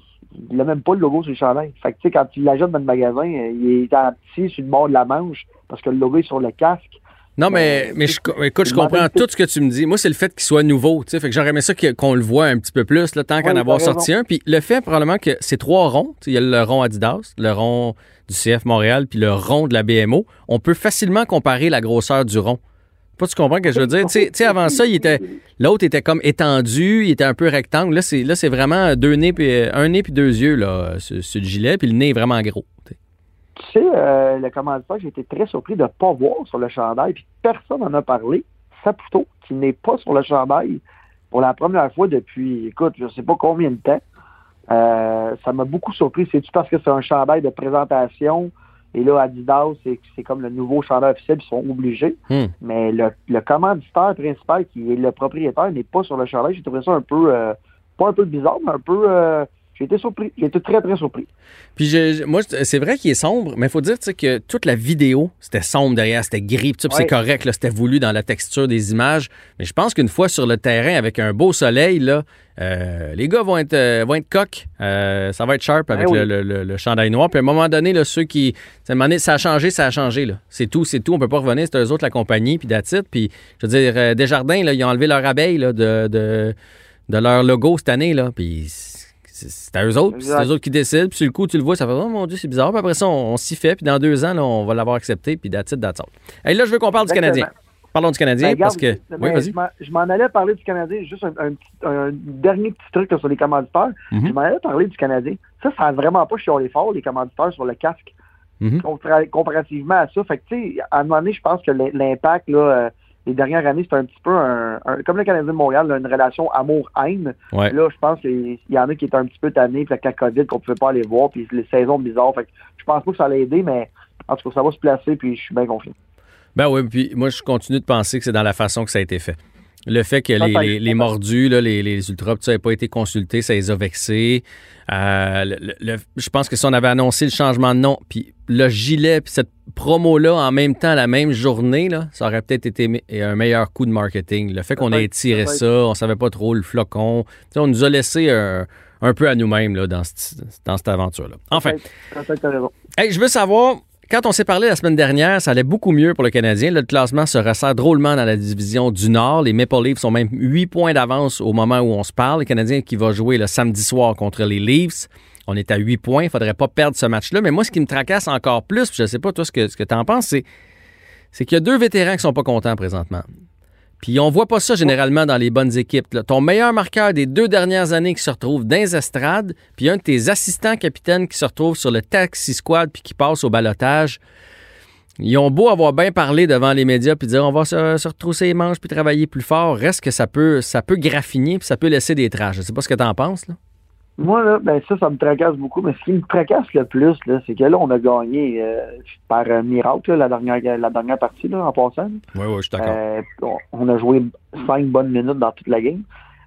il n'a même pas le logo sur le chandail. Fait que, tu sais, quand tu l'achètes dans le magasin, euh, il est en petit sur le bord de la manche parce que le logo est sur le casque. Non, mais, Euh, mais je, écoute, je comprends tout ce que tu me dis. Moi, c'est le fait qu'il soit nouveau. tu sais. Fait que j'aurais aimé ça qu'on le voit un petit peu plus, là, tant qu'en Oui, avoir t'as sorti un. Puis le fait, probablement, que c'est trois ronds. Il y a le rond Adidas, le rond du CF Montréal, puis le rond de la BMO. On peut facilement comparer la grosseur du rond. Tu comprends ce que je veux dire? Tu sais- avant ça, il était l'autre était comme étendu, il était un peu rectangle. Là, c'est là, c'est vraiment deux nez puis euh, un nez puis deux yeux là, sur, sur le gilet, puis le nez est vraiment gros. tu sais. Euh, le commanditaire, j'ai été très surpris de ne pas voir sur le chandail, puis personne n'en a parlé. Saputo, qui n'est pas sur le chandail pour la première fois depuis, écoute, je sais pas combien de temps. Euh, ça m'a beaucoup surpris. C'est-tu parce que c'est un chandail de présentation? Et là, Adidas, c'est c'est comme le nouveau chandail officiel, ils sont obligés. Hmm. Mais le, le commanditaire principal, qui est le propriétaire, n'est pas sur le chandail. J'ai trouvé ça un peu, euh, pas un peu bizarre, mais un peu, euh, j'ai été surpris. J'ai été très, très surpris. Puis je- je- moi, c'est vrai qu'il est sombre, mais il faut dire que toute la vidéo, c'était sombre derrière, c'était gris, puis c'est Ouais. correct, c'était voulu dans la texture des images. Mais je pense qu'une fois sur le terrain avec un beau soleil, là, euh, les gars vont être, euh, vont être coqs. Euh, ça va être sharp avec Ben oui. le, le- le- chandail noir. Puis à un moment donné, là, ceux qui. ça a changé, ça a changé. C'est tout, c'est tout. On peut pas revenir. C'est eux autres la compagnie, puis it. Puis je veux dire, euh, Desjardins, là, ils ont enlevé leur abeille là, de, de, de leur logo cette année. Là, puis c'est à eux autres. C'est eux autres qui décident. Puis sur le coup, tu le vois, ça fait Oh mon Dieu, c'est bizarre. Puis après ça, on, on s'y fait. Puis dans deux ans, là, on va l'avoir accepté. Puis that's all. Hey, là, je veux qu'on parle du. Canadien. Parlons du Canadien Ben, parce que. Oui, vas-y. je m'en- allais parler du Canadien, juste un, un petit- un dernier petit truc là, sur les commanditaires. Mhm. Je m'en allais parler du Canadien. Ça, ça n'a vraiment pas chialé fort, les commanditaires sur le casque, Mhm. comparativement à ça. Fait que, tu sais, à un moment donné, je pense que l'im- l'impact, là, euh, les dernières années, c'était un petit peu un, comme le Canadien de Montréal, une relation amour-haine. Ouais. Là, je pense qu'il y en a qui étaient un petit peu tannés, puis avec la COVID, qu'on pouvait pas aller voir, puis les saisons bizarres. Fait que je pense pas que ça allait aider, mais en tout cas, ça va se placer, puis je suis bien confiant. Ben oui, puis moi, je continue de penser que c'est dans la façon que ça a été fait. Le fait que les, les- les mordus, là, les, les ultras, ça n'avaient pas été consultés, ça les a vexés. Euh, le- le- je pense que si on avait annoncé le changement de nom, puis le gilet, puis cette promo-là en même temps, la même journée, là, ça aurait peut-être été un meilleur coup de marketing. Le fait qu'on ait peut-être. ça, on savait pas trop le flocon. On nous a laissé un, un peu à nous-mêmes là, dans, cette- dans cette aventure-là. Enfin. Hey, je veux savoir, quand on s'est parlé la semaine dernière, ça allait beaucoup mieux pour le Canadien. Le classement se resserre drôlement dans la division du Nord. Les Maple Leafs ont même 8 points d'avance au moment où on se parle. Le Canadien qui va jouer le samedi soir contre les Leafs. On est à 8 points. Il faudrait pas perdre ce match-là. Mais moi, ce qui me tracasse encore plus, je ne sais pas toi ce que, ce que tu en penses, c'est, c'est qu'il y a deux vétérans qui sont pas contents présentement. Puis on voit pas ça généralement dans les bonnes équipes. Ton meilleur marqueur des deux dernières années qui se retrouve dans les estrades, puis un de tes assistants capitaines qui se retrouve sur le taxi squad puis qui passe au balotage. Ils ont beau avoir bien parlé devant les médias puis dire on va se, se retrousser les manches puis travailler plus fort, reste que ça peut ça peut graffiner puis ça peut laisser des traces. Je sais pas ce que tu en penses là. Moi, là, ben ça, ça me tracasse beaucoup. Mais ce qui me tracasse le plus, là, c'est que là, on a gagné euh, par euh, miracle là, la, dernière, la dernière partie là, en passant. Oui, oui, je suis Euh, on- a joué cinq bonnes minutes dans toute la game.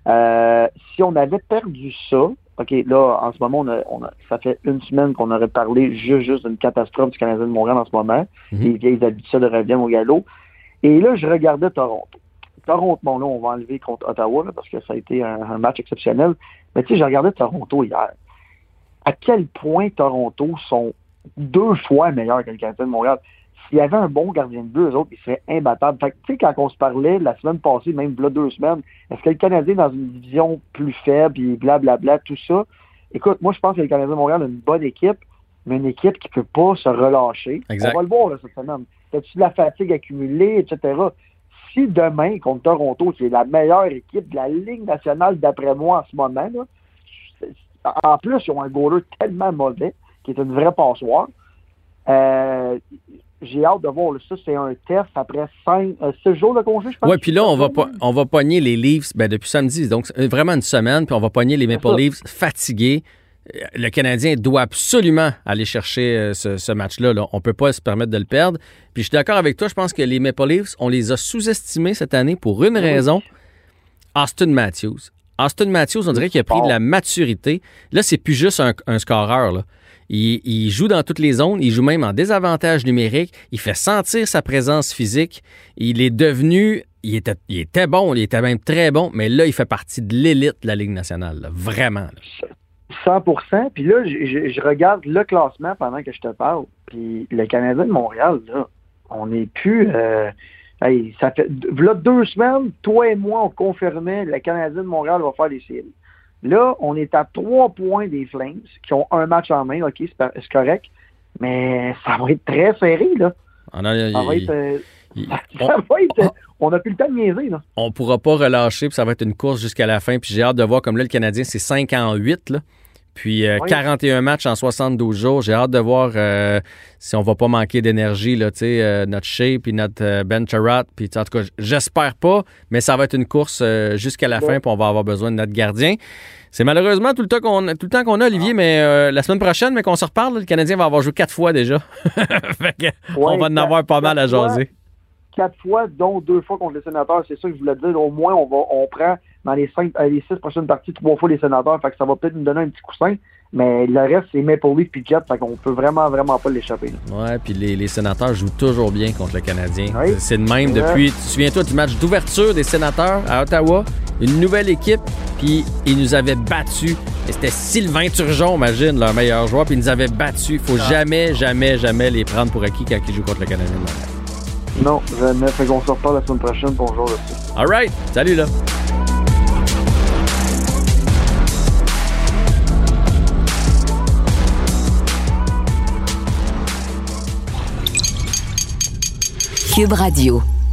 Euh, si on avait perdu ça, OK, là, en ce moment, on a, on a- ça fait une semaine qu'on aurait parlé juste, juste d'une catastrophe du Canadien de Montréal en ce moment. Mhm. Les vieilles habitudes reviennent au galop. Et là, je regardais Toronto. Toronto, bon, là, on va enlever contre Ottawa, là, parce que ça a été un, un match exceptionnel. Mais tu sais, j'ai regardé Toronto hier. À quel point Toronto sont deux fois meilleurs que le Canadien de Montréal? S'il y avait un bon gardien de but, eux autres, ils seraient imbattables. Fait que, tu sais, quand on se parlait la semaine passée, même là, deux semaines, est-ce que le Canadien est dans une division plus faible, puis blablabla, tout ça? Écoute, moi, je pense que le Canadien de Montréal a une bonne équipe, mais une équipe qui peut pas se relâcher. Exact. On va le voir là, cette semaine. T'as-tu de la fatigue accumulée, etc.? Si demain, contre Toronto, qui est la meilleure équipe de la Ligue nationale, d'après moi, en ce moment, là, c'est- en plus, ils ont un goaler tellement mauvais, qui est une vraie passoire. Euh, j'ai hâte de voir. là. Ça, c'est un test après 5, 6 jours de congé, je pense. Oui, puis là, on va, po- on va pogner les Leafs ben, depuis samedi. Donc, c'est vraiment une semaine, puis on va pogner les Maple. Leafs fatigués. Le Canadien doit absolument aller chercher euh, ce, ce match-là. là. On ne peut pas se permettre de le perdre. Puis je suis d'accord avec toi, je pense que les Maple Leafs, on les a sous-estimés cette année pour une raison. Austin Matthews. Austin Matthews, on dirait qu'il a pris de la maturité. Là, c'est plus juste un, un scoreur. Là. Il, il joue dans toutes les zones. Il joue même en désavantage numérique. Il fait sentir sa présence physique. Il est devenu. Il était, il était bon. Il était même très bon. Mais là, il fait partie de l'élite de la Ligue nationale. là. Vraiment. là. 100% Puis là, je, regarde le classement pendant que je te parle. Puis le Canadien de Montréal, là, on n'est plus. euh, hey, ça fait là, deux semaines, toi et moi, on confirmait le Canadien de Montréal va faire les séries. Là, on est à trois points des Flames, qui ont un match en main, OK, c'est correct. Mais ça va être très serré, là. On a- Ça va être. euh, *laughs* ça va être. On n'a plus le temps de niaiser, là. on pourra pas relâcher, puis ça va être une course jusqu'à la fin. Puis j'ai hâte de voir, comme là, le Canadien, c'est 5 en 8, là. Puis euh, Oui. 41 matchs en 72 jours. J'ai hâte de voir euh, si on va pas manquer d'énergie, là, euh, notre Shea, puis notre euh, Ben Charrat. Puis en tout cas, j'espère pas, mais ça va être une course euh, jusqu'à la fin, puis on va avoir besoin de notre gardien. C'est malheureusement tout le temps qu'on tout le temps qu'on a, Olivier, mais euh, la semaine prochaine, mais qu'on se reparle, là, le Canadien va avoir joué quatre fois déjà. *laughs* Fait que on va en avoir pas mal à fois. jaser. quatre fois, dont deux fois contre les sénateurs. C'est ça que je voulais dire. Au moins, on va, on prend dans les cinq, euh, les six prochaines parties trois fois les sénateurs. Fait que ça va peut-être nous donner un petit coussin. Mais le reste, c'est Maple Leaf puis Jet. Fait qu'on peut vraiment, vraiment pas l'échapper. là. Ouais, puis les, les sénateurs jouent toujours bien contre le Canadien. Oui. C'est de même depuis. Tu te souviens-toi du match d'ouverture des sénateurs à Ottawa? Une nouvelle équipe, puis ils nous avaient battus. Et C'était Sylvain Turgeon, imagine, leur meilleur joueur, puis ils nous avaient battus. Il faut jamais, jamais, jamais les prendre pour acquis quand ils jouent contre le Canadien. Non, jamais. Fait qu'on se reparle la semaine prochaine pour jour là-dessus. All right. Salut, là. Cube Radio.